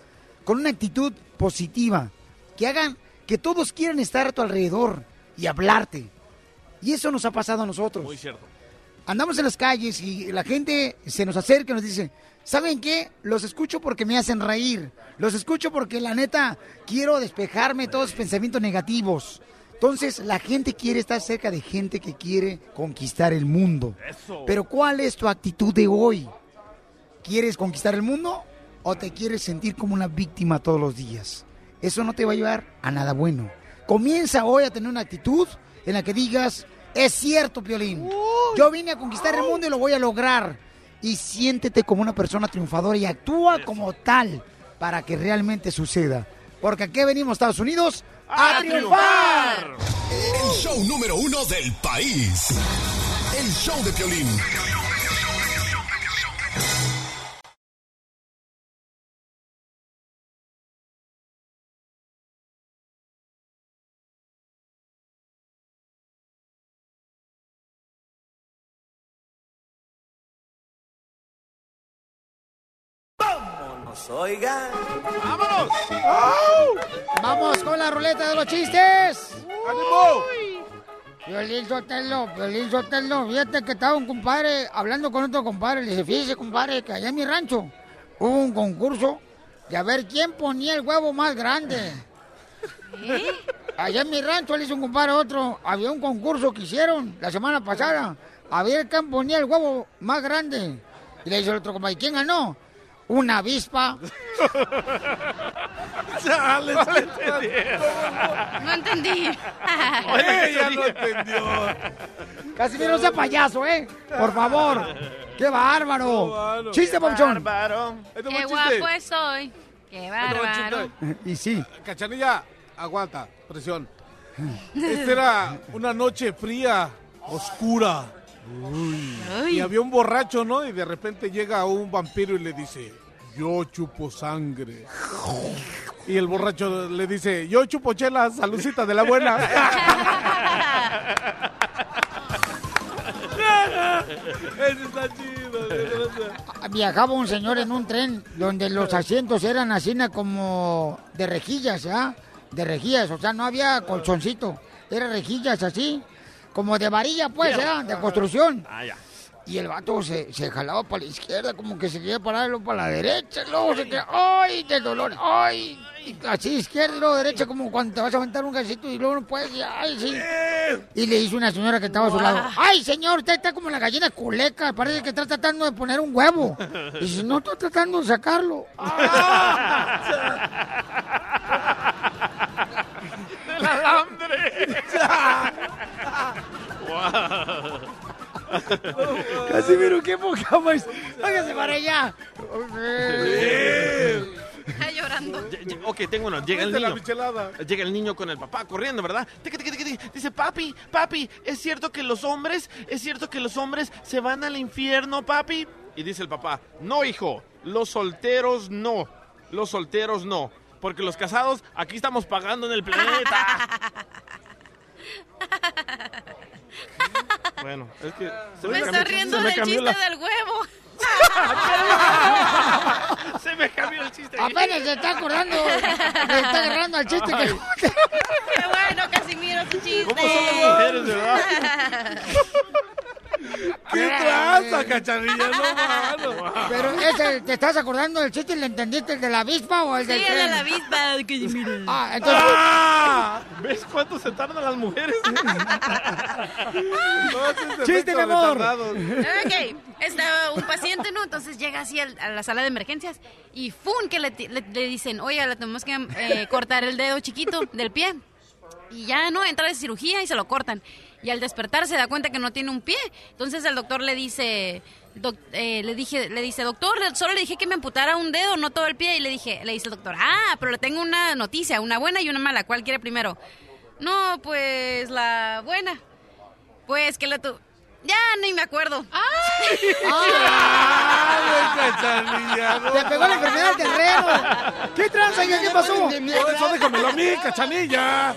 con una actitud positiva, que hagan que todos quieran estar a tu alrededor y hablarte. Y eso nos ha pasado a nosotros. Muy cierto. Andamos en las calles y la gente se nos acerca y nos dice, ¿saben qué? Los escucho porque me hacen reír. Los escucho porque la neta quiero despejarme de todos los pensamientos negativos. Entonces la gente quiere estar cerca de gente que quiere conquistar el mundo. Eso. Pero ¿cuál es tu actitud de hoy? ¿Quieres conquistar el mundo o te quieres sentir como una víctima todos los días. Eso no te va a llevar a nada bueno. Comienza hoy a tener una actitud en la que digas, es cierto, Piolín, yo vine a conquistar el mundo y lo voy a lograr. Y siéntete como una persona triunfadora y actúa como tal para que realmente suceda. Porque aquí venimos, Estados Unidos, a, triunfar. El show número uno del país. El show de Piolín. Vámonos, oigan. ¡Vámonos! Vamos con la ruleta de los chistes. ¡Ánimo! Violín Sotelo, Violín Sotelo, fíjate que estaba un compadre hablando con otro compadre. Le dice, fíjese, compadre, que allá en mi rancho hubo un concurso de a ver quién ponía el huevo más grande. Allá en mi rancho le hizo un compadre a otro. Había un concurso que hicieron la semana pasada. A ver quién ponía el huevo más grande. Y le dice el otro compadre, ¿quién ganó? Una avispa. Chale, No entendí. Ella no entendió. Casimiro, no sea payaso, ¿eh? Por favor. ¡Qué bárbaro! ¡Chiste, Pauchón! Qué guapo estoy. Qué bárbaro. Y sí. Cachanilla, aguanta, presión. Esta era una noche fría, oscura. Y había un borracho, ¿no? Y de repente llega un vampiro y le dice, yo chupo sangre. Y el borracho le dice, yo chupo chela, salucita de la buena. Ese está chido. Viajaba un señor en un tren donde los asientos eran así na, como de rejillas, ¿ah? De rejillas, o sea, no había colchoncito. Eran rejillas así, como de varilla, pues, ¿ah? De construcción. Ah, ya. Y el vato se, se jalaba para la izquierda, como que se quería parar luego para la derecha, luego se quería, ¡ay, de dolor! ¡ay! Así izquierda y luego derecha, como cuando te vas a aventar un gasito y luego no puedes, y, ¡ay, sí! Y le dice una señora que estaba a su lado, ¡ay, señor, usted está como la gallina culeca, parece que está tratando de poner un huevo! Y dice, no, estoy tratando de sacarlo. ¡Del alambre! Casimiro, qué poca más. Hágase para allá. Está llorando. Ok, tengo uno. Llega el niño. Llega el niño con el papá corriendo, ¿verdad? Dice, papi, papi, ¿es cierto que los hombres, es cierto que los hombres se van al infierno, papi? Y dice el papá, no, hijo, los solteros no. Los solteros no. Porque los casados aquí estamos pagando en el planeta. bueno, es que... se Me está riendo se me del chiste la- del huevo. Se me cambió el chiste. Apenas se está acordando, se está agarrando al chiste que... Qué bueno, Casimiro, tu chiste. ¿Cómo son las mujeres, verdad? ¿Qué tranza, cachanilla? No, mano. Pero ese, ¿te estás acordando del chiste y le entendiste el de la avispa o el Sí, del el de la avispa, Casimiro. Ah, entonces... ¡Ah! ¿Ves cuánto se tardan las mujeres? ¡Chiste, mi amor! Ok, está un paciente, ¿no? Entonces llega así al- a la sala de emergencias y ¡fum! que le, ti- le- le dicen, oye, le tenemos que eh, cortar el dedo chiquito del pie. Y ya no, entra de cirugía y se lo cortan. Y al despertar se da cuenta que no tiene un pie. Entonces el doctor le dice, doc- eh, le dije, le dice, doctor, solo le dije que me amputara un dedo, no todo el pie. Y le dije, le dice el doctor, ah, pero le tengo una noticia, una buena y una mala. ¿Cuál quiere primero? No, pues la buena. Pues que le tu... Ya ni me acuerdo. ¡Ay, no ¡Te pegó la enfermedad del terreno! ¿Qué tranza, hija? ¿Qué pasó? Por eso déjamelo a mí, cachanilla.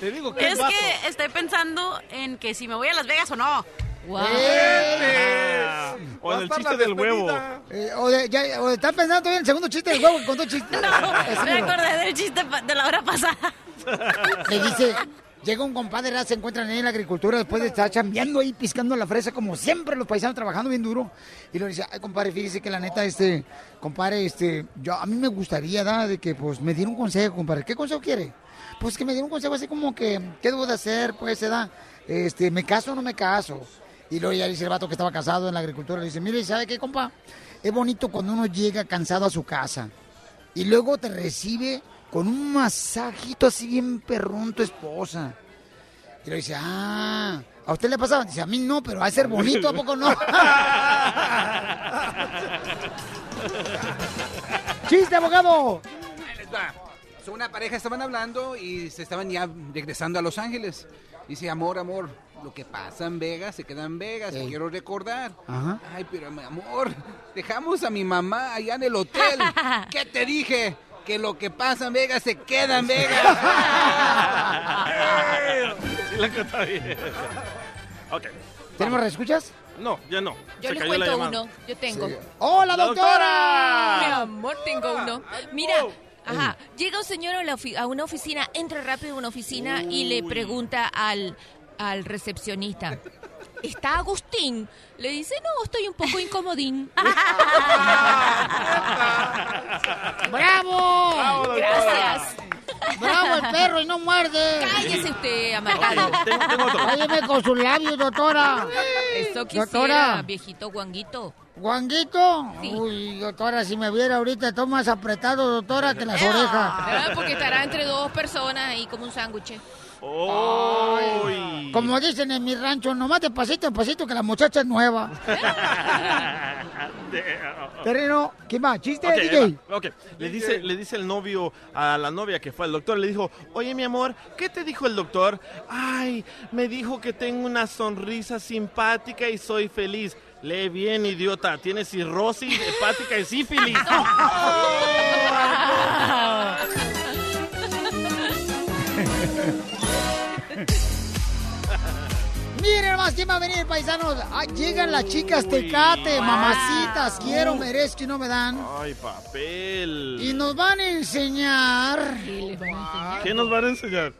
Te digo que Es que estoy pensando en que si me voy a Las Vegas o no. Wow. Ah, o en el chiste del huevo. Eh, o, de, ya, o estás pensando todavía en el segundo chiste del huevo que contó chiste. No, me acordé del chiste de la hora pasada. Le dice, llega un compadre, se encuentran ahí en la agricultura después de estar chambeando ahí, piscando la fresa, como siempre los paisanos trabajando bien duro. Y le dice, ay, compadre, fíjese que la neta, este, compadre, este, yo, a mí me gustaría, ¿da? De que, pues, me diera un consejo, compadre. ¿Qué consejo quiere? Pues que me diera un consejo así como que, ¿qué debo de hacer? Pues, se da, este, ¿me caso o no me caso? Y luego ya dice el vato que estaba casado en la agricultura, le dice, mire, ¿sabe qué, compa? Es bonito cuando uno llega cansado a su casa y luego te recibe con un masajito así bien perrón tu esposa. Y le dice, ah, ¿a usted le pasaba? Dice, a mí no, pero va a ser bonito, ¿a poco no? ¡Chiste, abogado! Ahí les va. So, una pareja estaban hablando y se estaban ya regresando a Los Ángeles. Dice, amor, amor, lo que pasa en Vegas se queda en Vegas, Ey. quiero recordar. Ajá. Ay, pero mi amor, dejamos a mi mamá allá en el hotel. ¿Qué te dije? Que lo que pasa en Vegas se queda en Vegas. Sí, la canta bien. Ok. ¿Tenemos reescuchas? No, ya no. Yo Se les cayó cuento uno. Yo tengo. Sí. ¡Hola, La doctora! Mi amor, tengo uno. Mira, ajá, llega un señor a, la ofi- a una oficina, entra rápido a una oficina y le pregunta al, al recepcionista. ¿Está Agustín? Le dice, no, estoy un poco incomodín. ¡Bravo! Bravo. Gracias. ¡Bravo el perro y no muerde! Cállese usted, amargado. Cálleme con sus labios, doctora. Eso quisiera, Doctora. viejito guanguito. ¿Guanguito? Sí. Uy, doctora, si me viera ahorita, está más apretado, doctora, que las orejas. Ah, Porque estará entre dos personas ahí como un sándwich. ¡Uy! Como dicen en mi rancho, nomás de pasito en pasito que la muchacha es nueva. Terreno, ¿qué más? ¿Chiste, Ok, DJ? Ok, le dice, le dice el novio a la novia que fue al doctor, le dijo, oye mi amor, ¿qué te dijo el doctor? Ay, me dijo que tengo una sonrisa simpática y soy feliz. Lee bien, idiota, tienes cirrosis hepática y sífilis. Miren más, ¿quién va a venir, paisanos? Ah, llegan las chicas Tecate, mamacitas, quiero, merezco y no me dan. Ay, papel. Y nos van a enseñar... ¿Qué nos van a enseñar?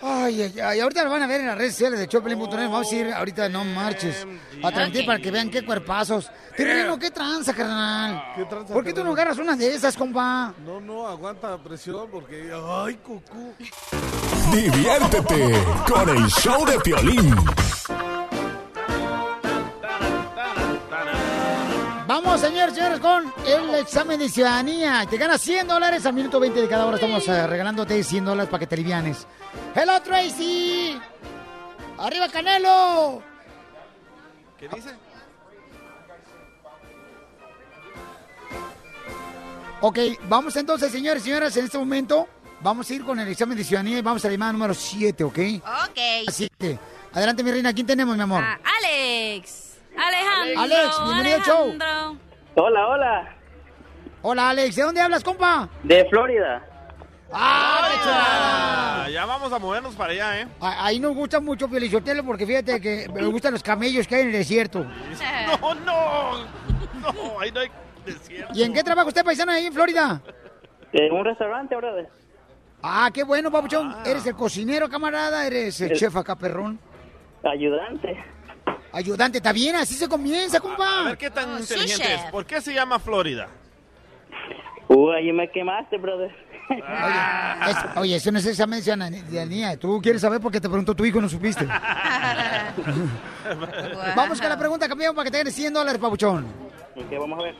Ay, ay, ay, ahorita lo van a ver en las redes sociales de Choplin.net. Vamos a ir ahorita, no marches. A transmitir para que vean qué cuerpazos. Terreno, qué tranza, carnal. ¿Qué tranza, ¿Por qué tú no agarras una de esas, compa? No, no, aguanta presión porque... ¡Ay, cucú! Diviértete con el show de Piolín. Vamos, señores, señores, con el examen de ciudadanía. Te ganas 100 dólares al minuto 20 de cada hora. Estamos eh, regalándote 100 dólares para que te alivianes. ¡Hello, Tracy! ¡Arriba, Canelo! ¿Qué dice? Ok, vamos entonces, señores y señoras, en este momento vamos a ir con el examen de ciudadanía y vamos a la llamada número 7, ¿ok? Ok. Que, adelante, mi reina. ¿Quién tenemos, mi amor? Ah, Alex. Alejandro. Alex, bienvenido al show. Alejandro. Hola, hola. Hola, Alex. ¿De dónde hablas, compa? De Florida. ¡Ah! Ah, ya vamos a movernos para allá, ¿eh? A- Ahí nos gusta mucho Piolichotelo porque fíjate que me gustan los camellos que hay en el desierto. No, no. No, ahí no hay desierto. ¿Y en qué trabaja usted, paisano, ahí en Florida? En un restaurante, brother. Ah, qué bueno, papuchón. ¿Eres el cocinero, camarada? ¿Eres el El- chef acá, perrón? Ayudante. Ayudante, ¿está bien? Así se comienza, compa. A ver qué tan inteligente es. ¿Por qué se llama Florida? Uh, ahí me quemaste, brother. Es- oye, eso no es examen de ciudadanía. Tú quieres saber por qué te preguntó tu hijo y no supiste. Vamos con la pregunta, campeón, para que te ganes 100 dólares, papuchón. Ok, vamos a ver.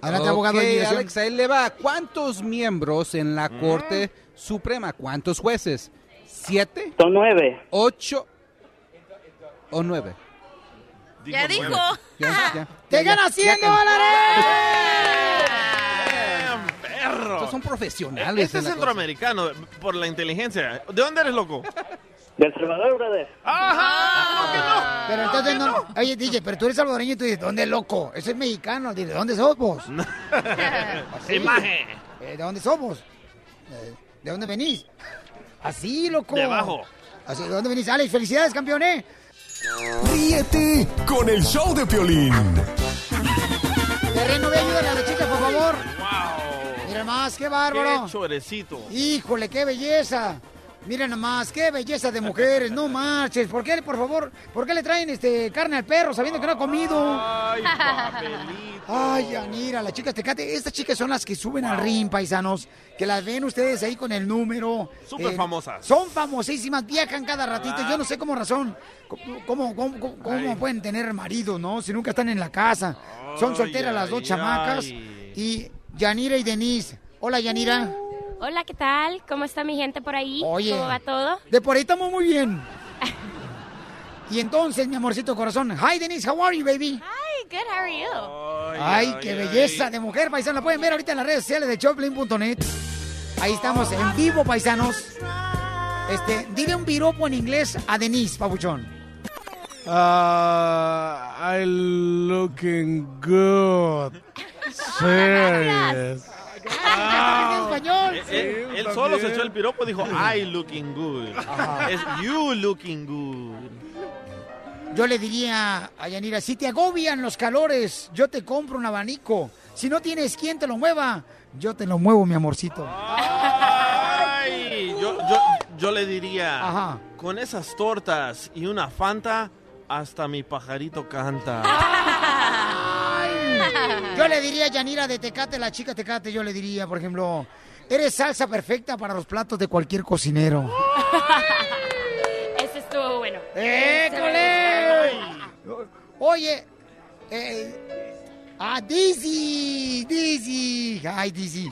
Adelante, abogado de. Alex, ahí le va. ¿Cuántos miembros en la Corte Suprema? ¿Cuántos jueces? ¿Siete? Son nueve. ¿Ocho o nueve? Ya dijo. Ya, ya. ¡Te Ya, ganas ya, 100 ya. dólares! ¡Perro! Estos son profesionales. Este es centroamericano, por la inteligencia. ¿De dónde eres, loco? Del Salvador, brother. ¡Ajá! Pero entonces no. Oye, DJ, pero tú eres salvadoreño y tú dices, ¿dónde loco? Ese es mexicano. ¿De dónde sos vos? Así. Imagen. Eh, ¿De dónde somos? Eh, ¿De dónde venís? Así, loco. De abajo. Así, ¿de dónde venís? Alex, felicidades, campeón, ¿eh? Ríete con el show de Piolín. Terreno, ve, ayúdale a la chica, por favor. ¡Wow! Mira más, qué bárbaro. ¡Qué chorecito! Híjole, qué belleza. Mira nomás, qué belleza de mujeres, no marches. ¿Por qué, por favor, por qué le traen este carne al perro sabiendo que no ha comido? Ay, papelito. Ay, Yanira, las chicas Tecate, estas chicas son las que suben al ring, paisanos, que las ven ustedes ahí con el número. Súper Eh, famosas. Son famosísimas, viajan cada ratito. Yo no sé cómo razón, cómo, cómo, cómo- cómo pueden tener marido, ¿no? Si nunca están en la casa. Son Ay, solteras las dos ay, chamacas. ay. Y Yanira y Denise. Hola, Yanira. Hola, ¿qué tal? ¿Cómo está mi gente por ahí? Oye. ¿Cómo va todo? De por ahí estamos muy bien. Y entonces, mi amorcito corazón. Hi, Denise, how are you, baby? Hi, good, how are you? Ay, qué belleza de mujer, paisano. La pueden ver ahorita en las redes sociales de Choplin.net. Ahí estamos en vivo, paisanos. Este, dile un piropo en inglés a Denise, papuchón. Ah, I looking good. Serious. en español. Él, él- él solo se echó el piropo y dijo, I looking good. Es you looking good. Yo le diría a Yanira, si te agobian los calores, yo te compro un abanico. Si no tienes quien te lo mueva, yo te lo muevo, mi amorcito. Ay, yo, yo, yo le diría, Ajá. con esas tortas y una Fanta, hasta mi pajarito canta. Yo le diría a Yanira de Tecate, la chica Tecate, yo le diría, por ejemplo, eres salsa perfecta para los platos de cualquier cocinero. Ese estuvo bueno. ¡École! Oye, eh, ah, Dizzy, Dizzy, ay, Dizzy.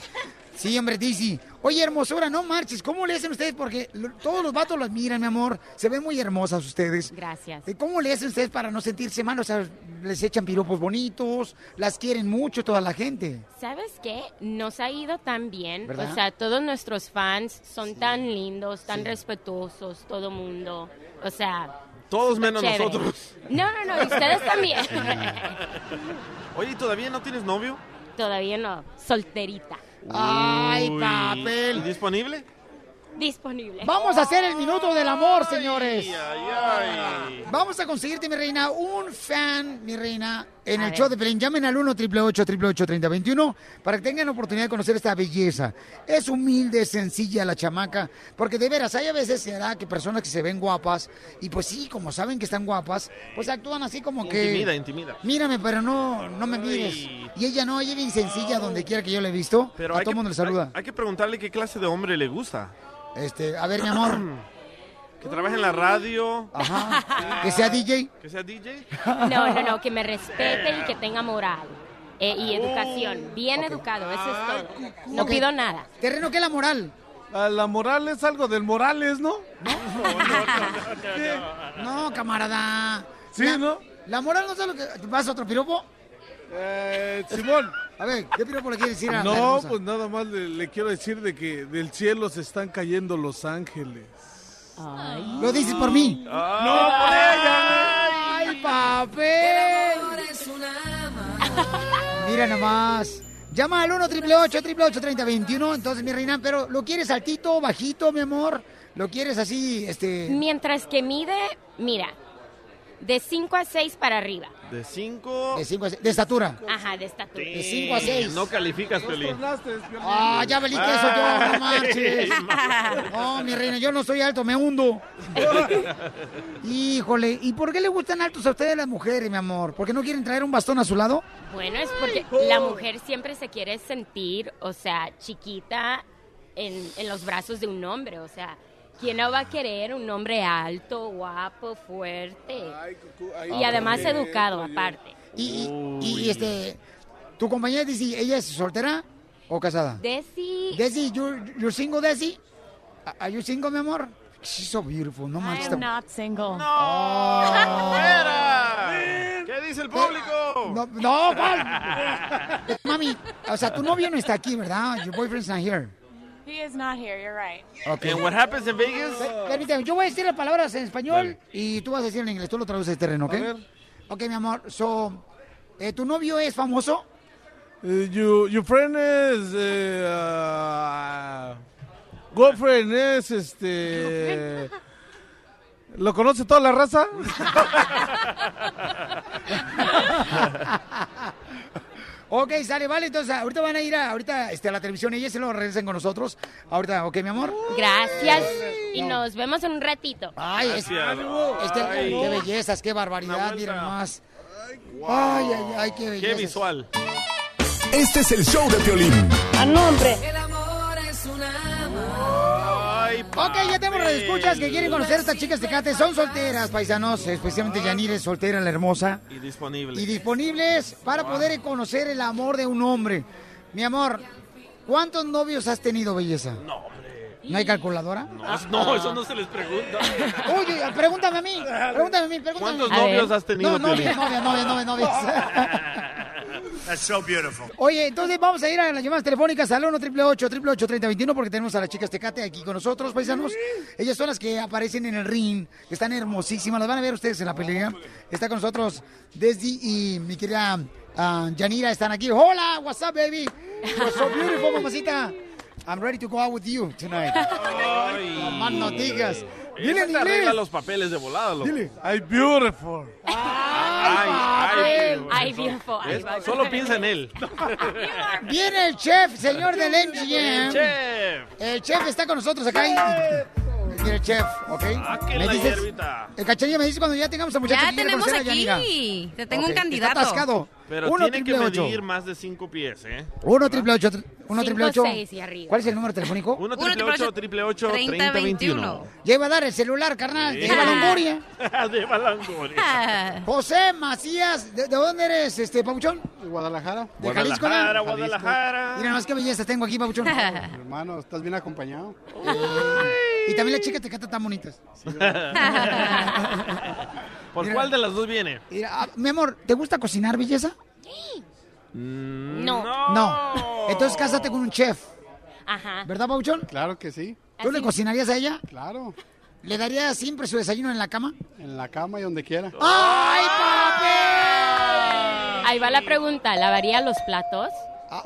Sí, hombre, Dizzy. Oye, hermosura, no marches. ¿Cómo le hacen ustedes? Porque lo- todos los vatos las miran, mi amor. Se ven muy hermosas ustedes. Gracias. ¿Cómo le hacen ustedes para no sentirse mal? O sea, les echan piropos bonitos, las quieren mucho toda la gente. ¿Sabes qué? Nos ha ido tan bien. ¿Verdad? O sea, todos nuestros fans son tan lindos, tan respetuosos, todo mundo. O sea... Todos menos chévere. nosotros. No, no, no, y ustedes también. Oye, ¿todavía no tienes novio? Todavía no, solterita. Ay, papel. ¿y ¿Disponible? Disponible. Vamos a hacer el minuto del amor, señores. Ay, ay. Vamos a conseguirte, mi reina, un fan, mi reina, en A el ver. show de Pelín. Llamen al 1 888 3021 para que tengan la oportunidad de conocer esta belleza. Es humilde, sencilla la chamaca, porque de veras, hay a veces será que personas que se ven guapas, y pues sí, como saben que están guapas, pues actúan así como que... Intimida, intimida. Mírame, pero no, no me mires. Y ella no, ella es bien sencilla donde quiera que yo la he visto. Pero a todo que, mundo le saluda. Hay, hay que preguntarle qué clase de hombre le gusta. Este, a ver, mi amor. Que trabaje en la radio. Ajá. Que sea DJ. Que sea DJ. No, no, no, que me respete y que tenga moral. eh, y educación. Bien educado, eso es todo. No pido nada. Terreno, ¿qué es la moral? La moral es algo del Morales, ¿no? No, camarada. Sí, La- ¿no? La moral no es lo que... ¿Vas a otro piropo? Eh, Simón. A ver, ¿qué piropo le quieres decir a No, pues nada más le, le quiero decir de que del cielo se están cayendo los ángeles. ¿Lo dices por mí? No, por ella. ¡Ay, papel! Mira nomás. Llama al 1 888 3021 Entonces, mi reina, pero ¿lo quieres altito, bajito, mi amor? ¿Lo quieres así, este...? Mientras que mide, mira, de 5 a 6 para arriba. De 5. De 5 a 6, de estatura. Ajá, de estatura. De 5 a 6. No calificas, Piolín. Ah, ya valí queso yo, no marches. No, mi reina, yo no soy alto, me hundo. Híjole, ¿y por qué le gustan altos a ustedes las mujeres, mi amor? ¿Porque no quieren traer un bastón a su lado? Bueno, es porque la mujer siempre se quiere sentir, o sea, chiquita en, en los brazos de un hombre, o sea, ¿quién no va a querer un hombre alto, guapo, fuerte? Y además educado, aparte. Y, y- y, este, ¿tu compañera dice, ella es soltera o casada? Desi, Desi, you're, you're single, Desi? Are you single, mi amor? She's so beautiful, no manches. I'm not single. ¡Fuera! ¿Qué dice el público? No, no. Mami, o sea, tu novio no está aquí, ¿verdad? Your boyfriend's not here. He is not here, you're right. Okay. And what happens in Vegas? Per- Permíteme, yo voy a decir las palabras en español y tú vas a decir en inglés. Tú lo traduces de terreno, ¿ok? Ok, mi amor. So, eh, ¿tu novio es famoso? Eh, you, your friend is. eh, ah, girlfriend es este. ¿Lo conoce toda la raza? Ok, sale, vale. Entonces, ahorita van a ir a, ahorita, este, a la televisión y ellos se lo regresen con nosotros. Ahorita, ¿ok, mi amor? Gracias. Y nos vemos en un ratito. Ay, es, es que, qué bellezas, qué barbaridad, miren más. Ay, ay, ay, qué belleza. Qué visual. Este es el show de Piolín. ¡A nombre! El amor Ok, ya tenemos escuchas que quieren conocer a estas chicas Tecate. Son solteras, paisanos, especialmente Yanire, soltera, la hermosa. Y disponible. Y disponibles para poder conocer el amor de un hombre. Mi amor, ¿cuántos novios has tenido, belleza? No, hombre. ¿No hay calculadora? No, no, eso no se les pregunta. Oye, pregúntame a mí, pregúntame a mí, pregúntame. ¿Cuántos a mí. novios has tenido, No, novias, novias, novias, novias. That's so beautiful. Oye, entonces vamos a ir a las llamadas telefónicas al 1 888 3021 porque tenemos a las chicas Tecate aquí con nosotros, paisanos. Ellas son las que aparecen en el ring, están hermosísimas, las van a ver ustedes en la pelea. Está con nosotros Desdi y mi querida ah, Yanira están aquí. Hola, what's up, baby? You're so beautiful, mamacita. I'm ready to go out with you tonight. Más no digas. Dile Esa en te arregla inglés. los papeles de volada, loco. Dile. I'm beautiful. Ay, ay, Ay, beautiful. Ay, ¿Ves? va. Solo piensa en él. Viene el chef, señor del MGM. El chef. El chef está con nosotros acá. Mira el chef, ¿ok? Ah, que la hierbita. El cachanilla me dice cuando ya tengamos a muchacho Ya que tenemos conocer a Yanira. aquí. Te tengo un Ok, candidato. Está atascado. Pero Uno tiene que triple ocho. medir más de 5 pies, ¿eh? Uno triple ocho. Uno triple ocho. seis y arriba. ¿Cuál es el número telefónico? 1 triple 8 triple 8 30 21. Ya iba a dar el celular, carnal. De Sí. Eva Longoria. De Balangoria. Ah. José Macías, ¿de, de dónde eres, este, Pabuchón? De Guadalajara. De Jalisco, ¿no? Guadalajara, Guadalajara. Mira más qué belleza tengo aquí, Pabuchón. Hermano, estás bien acompañado. y también las chicas te cantan tan bonitas. ¿Por Mira. cuál de las dos viene? Mira, ah, mi amor, ¿te gusta cocinar, belleza? No. No. Entonces cásate con un chef. Ajá. ¿Verdad, Pabuchón? Claro que sí. ¿Tú le cocinarías a ella? Claro. ¿Le darías siempre su desayuno en la cama? En la cama y donde quiera. ¡Ay, Ahí va la pregunta. ¿Lavaría los platos? Ah,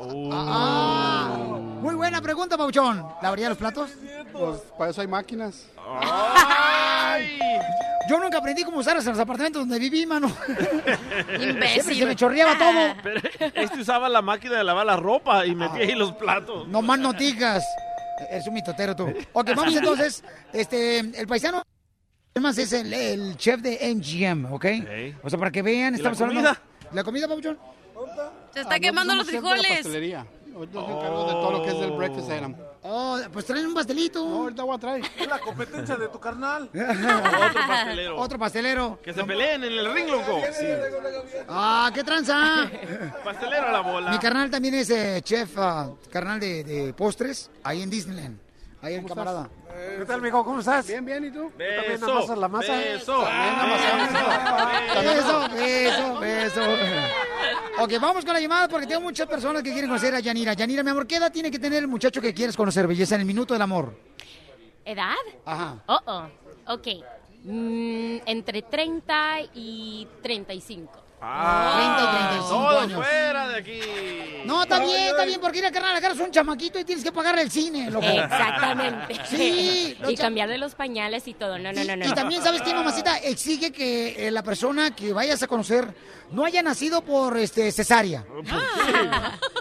muy buena pregunta, Pabuchón. ¿Lavaría los platos? Pues para eso hay máquinas. Yo nunca aprendí cómo usarlas en los apartamentos donde viví, mano. Imbécil. Siempre se me chorreaba todo. Pero este usaba la máquina de lavar la ropa y metía ahí los platos. No más noticas. Es un mitotero tú. Ok, vamos entonces. Este, el paisano además es el, el chef de MGM, ¿ok? O sea, para que vean, ¿Y la estamos hablando. comida? ¿La comida, Pabuchón? Se está quemando los frijoles. Ahorita me encargo de todo lo que es del breakfast item. Oh, pues traen un pastelito. No, ahorita voy a traer. Es la competencia de tu carnal. Otro pastelero. Otro pastelero. Que se peleen en el ring, loco. Ah, qué tranza. Pastelero a la bola. Mi carnal también es eh, chef, ah, carnal de, de postres, ahí en Disneyland. Ahí el camarada. ¿Qué tal, mijo? ¿Cómo estás? Bien, bien, ¿y tú? Beso, ¿También amasas la masa? beso. También amasamos. Beso, beso, beso. Ok, vamos con la llamada porque tengo muchas personas que quieren conocer a Yanira. Yanira, mi amor, ¿qué edad tiene que tener el muchacho que quieres conocer, belleza, en el minuto del amor? ¿Edad? Ajá. Oh, oh. Ok. Mm, entre 30 y 35. Ah, 30 y 35 todo años. fuera de aquí. No, está bien, está bien, porque ir a carnal, agarras un chamaquito y tienes que pagarle el cine, loco. Exactamente. Sí. Y cambiarle los pañales y todo. No, no, no, no. Y también, ¿sabes qué, mamacita? Exige que eh, la persona que vayas a conocer no haya nacido por este cesárea.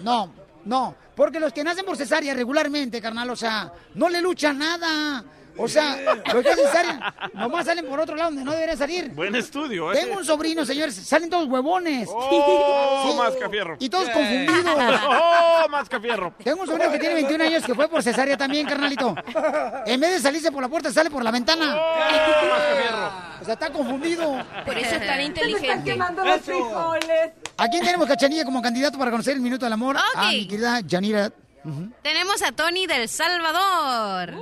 No, no. Porque los que nacen por cesárea regularmente, carnal, o sea, no le luchan nada. O sea, los que hacen cesárea nomás salen por otro lado donde no deberían salir. Buen estudio, ¿eh? Tengo un sobrino, señores, salen todos huevones. Oh, Sí. Mascafierro. Y todos confundidos. Oh, Mascafierro. Tengo un sobrino que tiene 21 años que fue por cesárea también, carnalito. En vez de salirse por la puerta, sale por la ventana. O sea, está confundido. Por eso es tan inteligente. quemando los frijoles. ¿A quién tenemos cachanilla como candidato para conocer el minuto del amor? A mi querida Yanira. Tenemos a Tony del Salvador.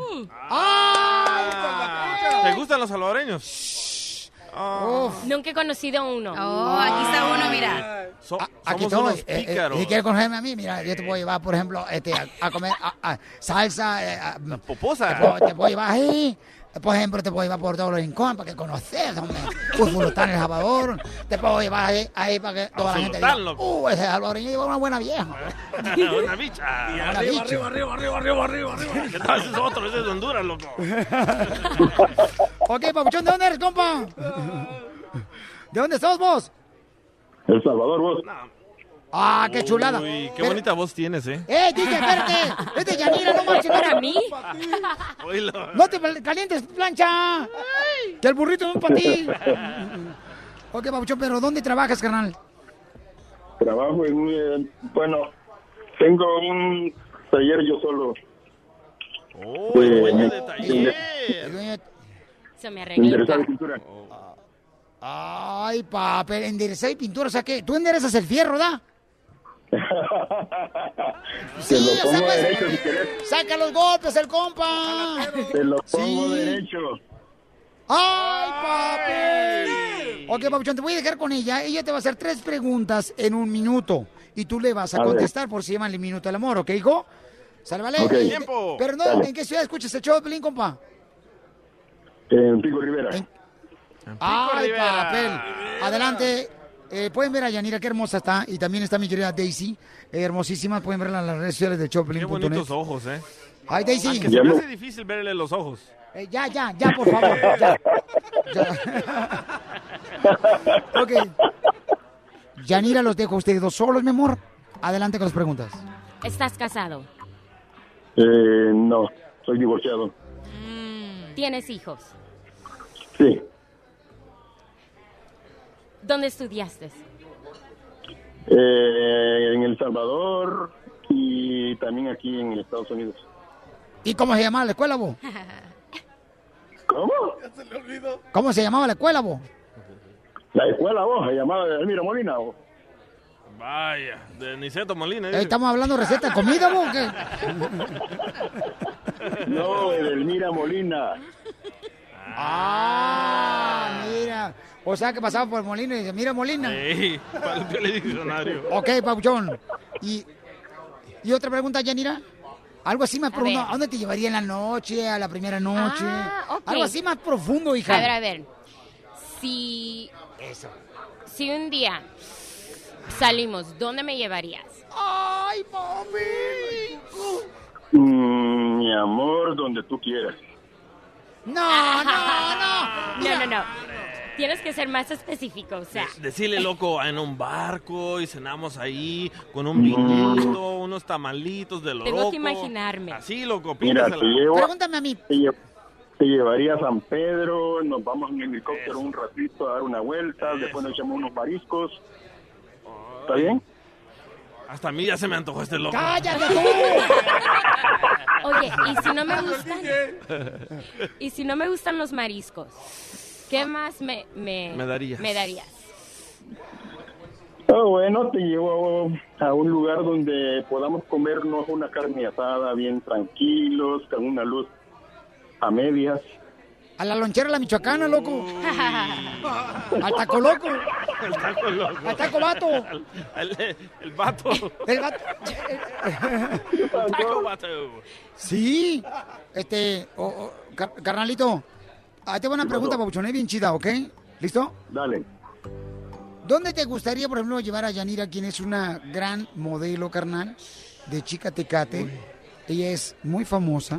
¿Te gustan los salvadoreños? Ah. Nunca he conocido uno. Oh, aquí está uno, mira. So- Aquí somos estoy. unos Eh, eh, si quieres conocerme a mí, mira, yo te puedo llevar, por ejemplo, este, a, a comer a- a salsa. eh, a- Poposa. Te puedo, te puedo llevar ahí. Por ejemplo, te puedo llevar por todos los rincones para que conoces, hombre. Fulután, El Salvador. Te puedo llevar ahí, ahí para que toda la gente diga, uh, ese salvadoreño lleva una buena vieja. Una bicha. Una arriba, bicha. arriba, arriba, arriba, arriba, arriba, arriba. ¿Qué tal? Ese es otro, ese es de Honduras, loco. ok, papuchón, ¿de dónde eres, compa? ¿De dónde sos vos? El Salvador, vos. Ah, qué chulada. Uy, qué Pero- bonita voz tienes, ¿eh? ¡Eh, DJ, espérate! ¡Vete, Yanira, no marches! no te- ¿Para mí? Oílo. ¡No te calientes, plancha! ¡Que el burrito no es para ti! Ok, Pabuchón, pero ¿dónde trabajas, carnal? Trabajo en un... eh, bueno, tengo un taller yo solo. Oh, el dueño de taller. Se me arregló. pintura. Ay, papel, enderezar y pintura, o sea que tú enderezas el fierro, ¿da? Te lo o sea, pongo derecho si querés. Saca los golpes, el compa. Te lo pongo Sí. derecho. ¡Ay, papi! Ok, Papuchón, te voy a dejar con ella. Ella te va a hacer tres preguntas en un minuto. Y tú le vas a, A ver. contestar por si llaman el minuto del amor, ¿ok, hijo? ¿Sale, vale? Ok. Eh, Tiempo. Pero no, Dale. ¿en qué ciudad escuchas el show de Pelín, compa? En Pico Rivera. ¡Ay, Rivera. papel! Adelante. Eh, pueden ver a Yanira, qué hermosa está. Y también está mi querida Daisy, eh, hermosísima. Pueden verla en las redes sociales de Qué showpelín.net. bonitos ojos, ¿eh? Ay, Daisy. Aunque se me hace difícil verle los ojos. Eh, ya, ya, ya, por favor. Ya. Ya. ok. Yanira, los dejo a ustedes dos solos, mi amor. Adelante con las preguntas. ¿Estás casado? Eh, no, soy divorciado. ¿Tienes hijos? Sí. ¿Dónde estudiaste? Eh, en El Salvador y también aquí en Estados Unidos. ¿Y cómo se llamaba la escuela, vos? ¿Cómo? ¿Cómo se llamaba la escuela, vos? La escuela vos, se llamaba Elmira Molina. vos. Vaya, de Niceto Molina. Eh. ¿Estamos hablando de receta de comida, vos? qué? No, Elmira Molina. Ah, mira. O sea que pasaba por Molina y dice, mira Molina. Ey, para el diccionario. Ok, Pauchón. Y, y otra pregunta, Yanira. Algo así más profundo. ver. ¿A dónde te llevaría en la noche, a la primera noche? Ah, ok. Algo así más profundo, hija. A ver, a ver. Si. Si un día salimos, ¿dónde me llevarías? ¡Ay, mami! Mm, mi amor, donde tú quieras. No, no, no. No, no, no. Tienes que ser más específico, o sea. Decirle, loco, en un barco y cenamos ahí con un vinito, unos tamalitos de lo Tengo loco. que imaginarme. Así, loco, Mira, te llevo, Pregúntame a mí. te, lle- te llevaría a San Pedro, nos vamos en helicóptero un ratito a dar una vuelta, después nos echamos unos mariscos. ¿Está bien? Hasta a mí ya se me antojó este loco. ¡Cállate tú! Oye, ¿y si no me gustan? ¿Y si no me gustan los mariscos? ¿Qué más me, me, Me darías. me darías? Ah, bueno, te llevo a un lugar donde podamos comernos una carne asada bien tranquilos, con una luz a medias. A la lonchera de la Michoacana, loco. Al taco loco. El taco loco. Al taco vato. El, el vato. El vato. Taco vato. Sí. Este, o- o, car- carnalito. Ahí te una pregunta, Pabuchón, es bien chida, ¿ok? ¿Listo? Dale. ¿Dónde te gustaría, por ejemplo, llevar a Yanira, quien es una gran modelo, carnal, de chica tecate? Ella es muy famosa.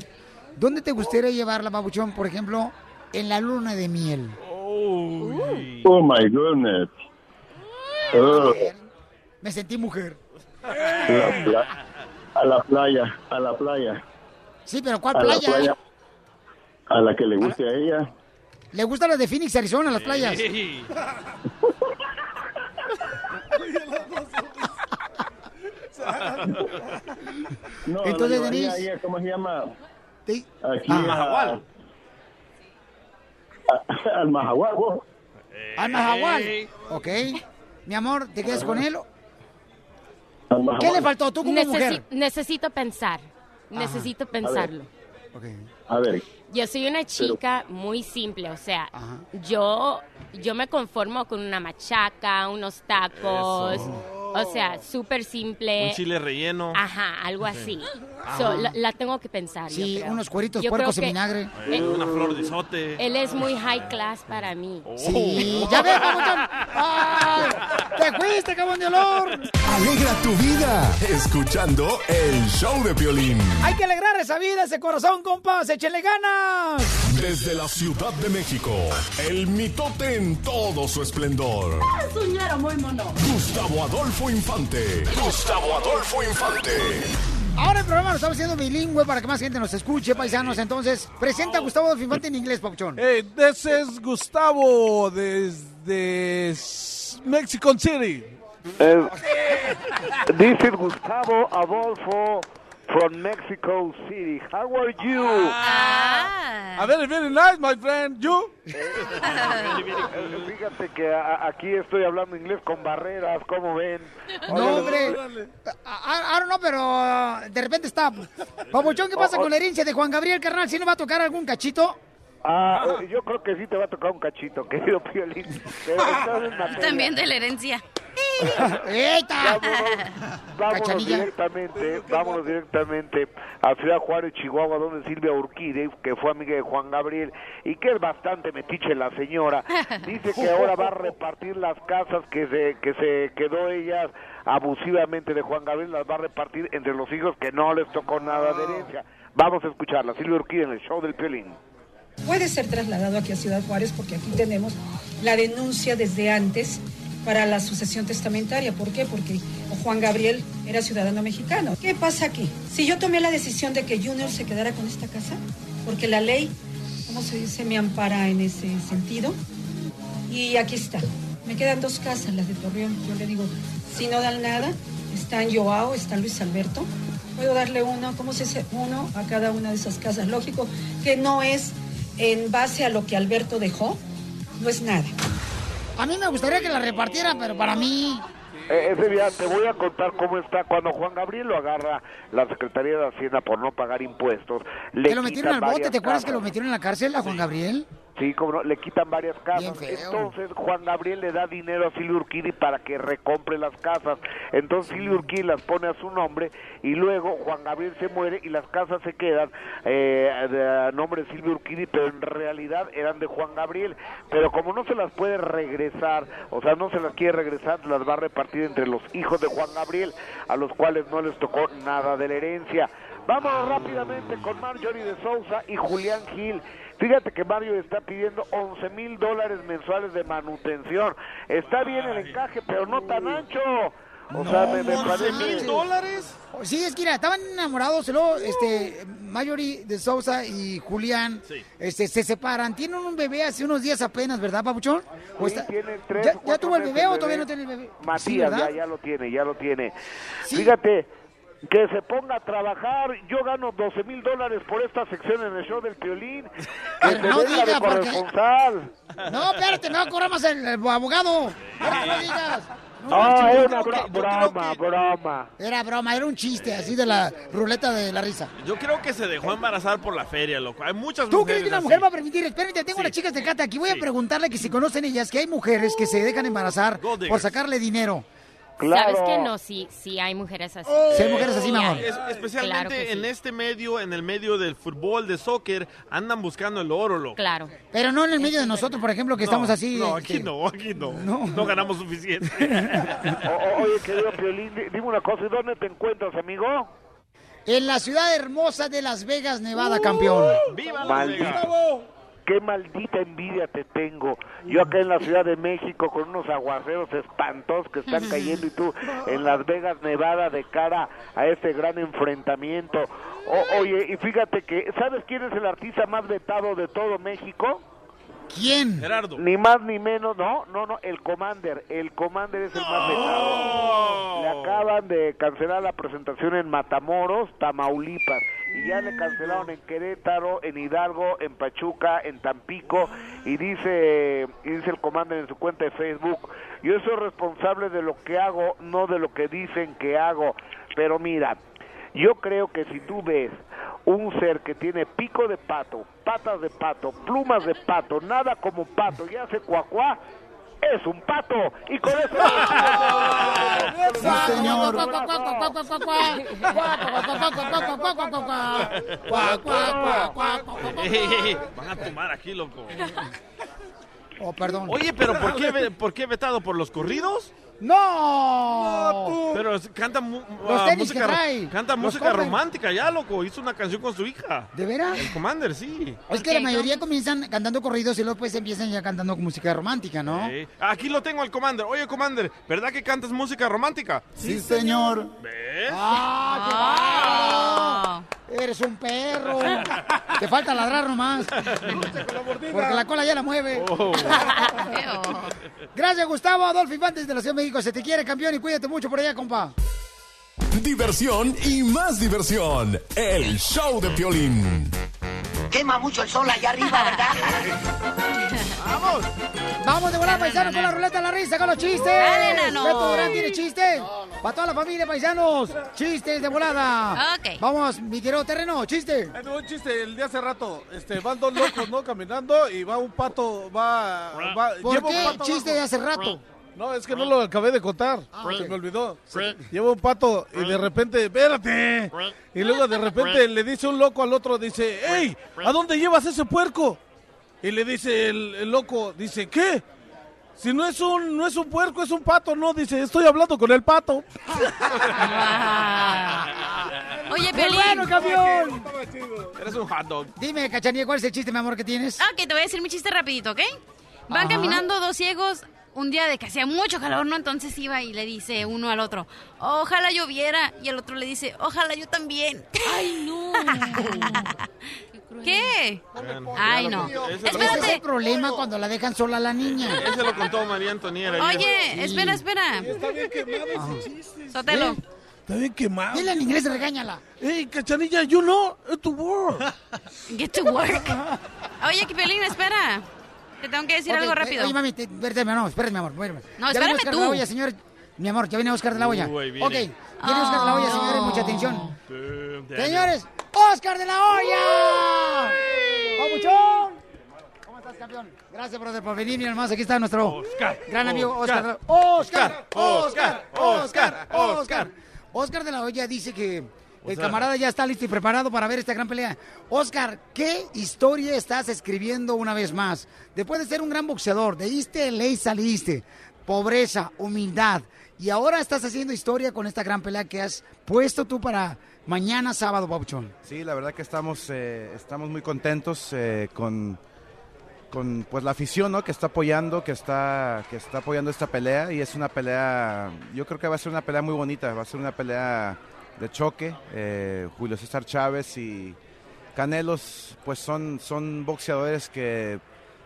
¿Dónde te gustaría llevarla, Pabuchón, por ejemplo, en la luna de miel? Oh my goodness. Oh, Me sentí mujer. la a la playa, a la playa. Sí, pero ¿cuál a la playa? A la que le guste a ella. ¿Le gustan las de Phoenix, Arizona, las playas? Sí. No, Entonces, Denise. a ella, ¿Cómo se llama? Sí. Aquí Ah. a- Majagual. a- al Majagual, vos. Al Mahahual. Ok. Mi amor, ¿te quedas con él? Al ¿Qué le faltó tú como Necesi- mujer? Necesito pensar. Necesito pensarlo. A ver, Yo soy una chica muy simple, o sea, yo yo me conformo con una machaca, unos tacos, Eso. O sea, súper simple. Un chile relleno. Ajá, algo Sí. así. Ajá. So, la, la tengo que pensar. yo Sí, creo. unos cueritos Yo puercos creo en vinagre. Eh, Una flor de isote. Él es muy high class para mí. Sí, ya ves, Pabuchón. ¡Ay! ¡Te fuiste, cabrón de olor! Alegra tu vida escuchando el show de violín. Hay que alegrar esa vida, ese corazón, compas. ¡Échenle ganas! Desde la Ciudad de México, el mitote en todo su esplendor. Es un muy mono. Gustavo Adolfo Infante. Gustavo Adolfo Infante. Ahora el programa lo estamos haciendo bilingüe para que más gente nos escuche, paisanos. Entonces, presenta a Gustavo Adolfo Infante en inglés, Papuchón. Hey, this is Gustavo desde Mexico City. Eh, this is Gustavo Adolfo from Mexico City. How are you? Ah, very, very nice, my friend. You? Eh, Fíjate que a- aquí estoy hablando inglés con barreras, ¿cómo ven? No, hombre. Ahora no, pero uh, de repente está. Papuchón, ¿qué pasa con la herencia de Juan Gabriel, carnal? ¿Si no va a tocar algún cachito? Ah, eh, yo creo que sí te va a tocar un cachito, querido Piolín. Pero. También de la herencia. ¡Eita! Vámonos Cachanilla. directamente, vámonos directamente a Ciudad Juárez, Chihuahua, donde Silvia Urquide, que fue amiga de Juan Gabriel y que es bastante metiche la señora, dice que ahora va a repartir las casas que se que se quedó ella abusivamente de Juan Gabriel, las va a repartir entre los hijos que no les tocó nada de herencia. Vamos a escucharla, Silvia Urquide en el show del Piolín. Puede ser trasladado aquí a Ciudad Juárez porque aquí tenemos la denuncia desde antes para la sucesión testamentaria. ¿Por qué? Porque Juan Gabriel era ciudadano mexicano. ¿Qué pasa aquí? Si yo tomé la decisión de que Junior se quedara con esta casa, porque la ley, ¿cómo se dice?, me ampara en ese sentido. Y aquí está. Me quedan dos casas, las de Torreón. Yo le digo, si no dan nada, están Joao, está Luis Alberto. Puedo darle uno, ¿cómo se dice? Uno a cada una de esas casas. Lógico que no es en base a lo que Alberto dejó, no es nada. A mí me gustaría que la repartiera, pero para mí. Eh, ese día te voy a contar cómo está cuando Juan Gabriel lo agarra la Secretaría de Hacienda por no pagar impuestos. Le Que lo metieron al bote, ¿te acuerdas que lo metieron en la cárcel a Juan Gabriel? Sí, como no, le quitan varias casas. Entonces Juan Gabriel le da dinero a Silvio Urquidi para que recompre las casas. Entonces Silvio Urquidi las pone a su nombre y luego Juan Gabriel se muere y las casas se quedan eh, a nombre de Silvio Urquidi, pero en realidad eran de Juan Gabriel. Pero como no se las puede regresar, o sea, no se las quiere regresar, las va a repartir entre los hijos de Juan Gabriel, a los cuales no les tocó nada de la herencia. Vámonos rápidamente con Marjorie de Sousa y Julián Gil. Fíjate que Mario está pidiendo 11 mil dólares mensuales de manutención. Está bien el encaje, pero no tan ancho. O sea, me, me parece... dólares? Sí, es que mira, estaban enamorados, luego este, Mayori de Sousa y Julián este, se separan. Tienen un bebé hace unos días apenas, ¿verdad, Papuchón? ¿O Sí, está- tiene tres ¿Ya, tuvo el bebé o todavía no tiene el bebé? Matías, Sí, ya, ya lo tiene, ya lo tiene. Fíjate, que se ponga a trabajar. Yo gano 12 mil dólares por esta sección en el show del Piolín. Que se no venga de diga, porque- corresponsal. No, espérate, me va a cobrar más el, el abogado. Espérate, no digas. No, Ah, no, una bro- que- creo broma, que- broma. Era broma, era un chiste así de la ruleta de la risa. Yo creo que se dejó embarazar por la feria, loco. Hay muchas ¿Tú mujeres crees que una así. mujer va a permitir? Espérate, tengo las chicas de Cata aquí. Voy a preguntarle que si conocen ellas que hay mujeres que se dejan embarazar por sacarle dinero. ¿Sabes que no? Sí, sí hay mujeres así. Sí, hay mujeres así, mi amor. Es- especialmente Claro que en sí. este medio, en el medio del fútbol, de soccer, andan buscando el oro, loco. Claro. Pero no en el medio de nosotros, por ejemplo, que estamos así. No, este, aquí no, aquí no. No, ganamos suficiente. O- o- oye, querido Piolín, di- dime una cosa. ¿Y dónde te encuentras, amigo? En la ciudad hermosa de Las Vegas, Nevada, campeón. ¡Viva Maldito. Qué maldita envidia te tengo. Yo acá en la Ciudad de México con unos aguaceros espantosos que están cayendo y tú en Las Vegas, Nevada, de cara a este gran enfrentamiento. O- oye, y fíjate que, ¿sabes quién es el artista más vetado de todo México? ¿Quién? Gerardo. Ni más ni menos, no, no, no, el Commander. El Commander es el más vetado. Le acaban de cancelar la presentación en Matamoros, Tamaulipas. Y ya le cancelaron en Querétaro, en Hidalgo, en Pachuca, en Tampico. Y dice, y dice el Commander en su cuenta de Facebook, yo soy responsable de lo que hago, no de lo que dicen que hago. Pero mira, yo creo que si tú ves un ser que tiene pico de pato, patas de pato, plumas de pato, nada como pato y hace cuacuá, es un pato. Y con eso... Señor. Van a tomar aquí, loco. Oh, perdón. Oye, pero ¿por qué, ¿por qué vetado? ¿Por los corridos? ¡No! Pero canta mu- ah, tenis música, canta Los música romántica ya, loco. Hizo una canción con su hija. ¿De veras? El Commander, sí. Es que la mayoría comienzan cantando corridos y luego pues empiezan ya cantando música romántica, ¿no? Sí. Aquí lo tengo al Commander. Oye, Commander, ¿verdad que cantas música romántica? Sí, señor. ¿Ves? ¡Ah, qué bárbaro! Eres un perro. Te falta ladrar nomás. Porque la cola ya la mueve. Oh. Gracias, Gustavo Adolfo Infantes de la Ciudad de México. Se te quiere, campeón, y cuídate mucho por allá, compa. Diversión y más diversión. El show de Piolín. Quema mucho el sol allá arriba, ¿verdad? ¡Vamos! Vamos de volar, paisanos, con la ruleta de la risa, con los chistes. Dale, nano. ¿Beto Durán tiene chistes? Para toda la familia, paisanos. Chistes de volada. Ok. Vamos, mi querido terreno, chiste. Va un chiste el día hace rato. Este, van dos locos, ¿no? Caminando y va un pato, va... va ¿Por lleva un pato chiste de hace rato? No, es que no lo acabé de contar. Ah, Se me olvidó. Lleva un pato y de repente, espérate. Y luego de repente le dice un loco al otro, dice, hey, ¿a dónde llevas ese puerco? Y le dice el, el loco, dice, ¿qué? Si no es un no es un puerco, es un pato, no, dice, estoy hablando con el pato. Oye, ¡Muy Pelín. bueno, campeón! Eres un hot dog. Dime, Cachanilla, ¿cuál es el chiste, mi amor, que tienes? Ok, te voy a decir mi chiste rapidito, ¿ok? Van Ajá. caminando dos ciegos un día de que hacía mucho calor, ¿no? Entonces iba y le dice uno al otro, ojalá lloviera. Y el otro le dice, ojalá yo también. ¡Ay, no! ¿Qué? Ay, no. Ese lo- Ese es Espérate. el problema cuando la dejan sola a la niña. Ese lo contó María Antoniera. Oye, espera, espera. Está bien quemado ese chiste. Sotelo. Está bien quemado. Dile en inglés, regáñala. Hey, cachanilla, you know, it's to work. Get to work. Oye, Pelín, espera. Te tengo que decir Ok, algo eh, rápido. Oye, mami, te- espérate, amor, espérate, mi amor. espérame. No, espérame tú. la olla, señor. Mi amor, ya viene Oscar de la olla. Uy, viene. Ok, viene Oscar de la olla, señores, mucha atención. Sí, Señores, Oscar de la olla. ¡Papuchón! ¿Cómo estás, campeón? Gracias, brother, por venir, mi hermano. Aquí está nuestro Oscar, gran amigo Oscar. Oscar, Oscar, Oscar, Oscar, Oscar, de la olla dice que el camarada ya está listo y preparado para ver esta gran pelea. Oscar, ¿qué historia estás escribiendo una vez más? Después de ser un gran boxeador, de East LA saliste, pobreza, humildad, y ahora estás haciendo historia con esta gran pelea que has puesto tú para mañana sábado, Papuchón. Sí, la verdad que estamos, eh, estamos muy contentos eh, con, con pues la afición ¿no? que está apoyando, que está, que está apoyando esta pelea y es una pelea, yo creo que va a ser una pelea muy bonita, va a ser una pelea de choque. eh, Julio César Chávez y Canelos pues son, son boxeadores que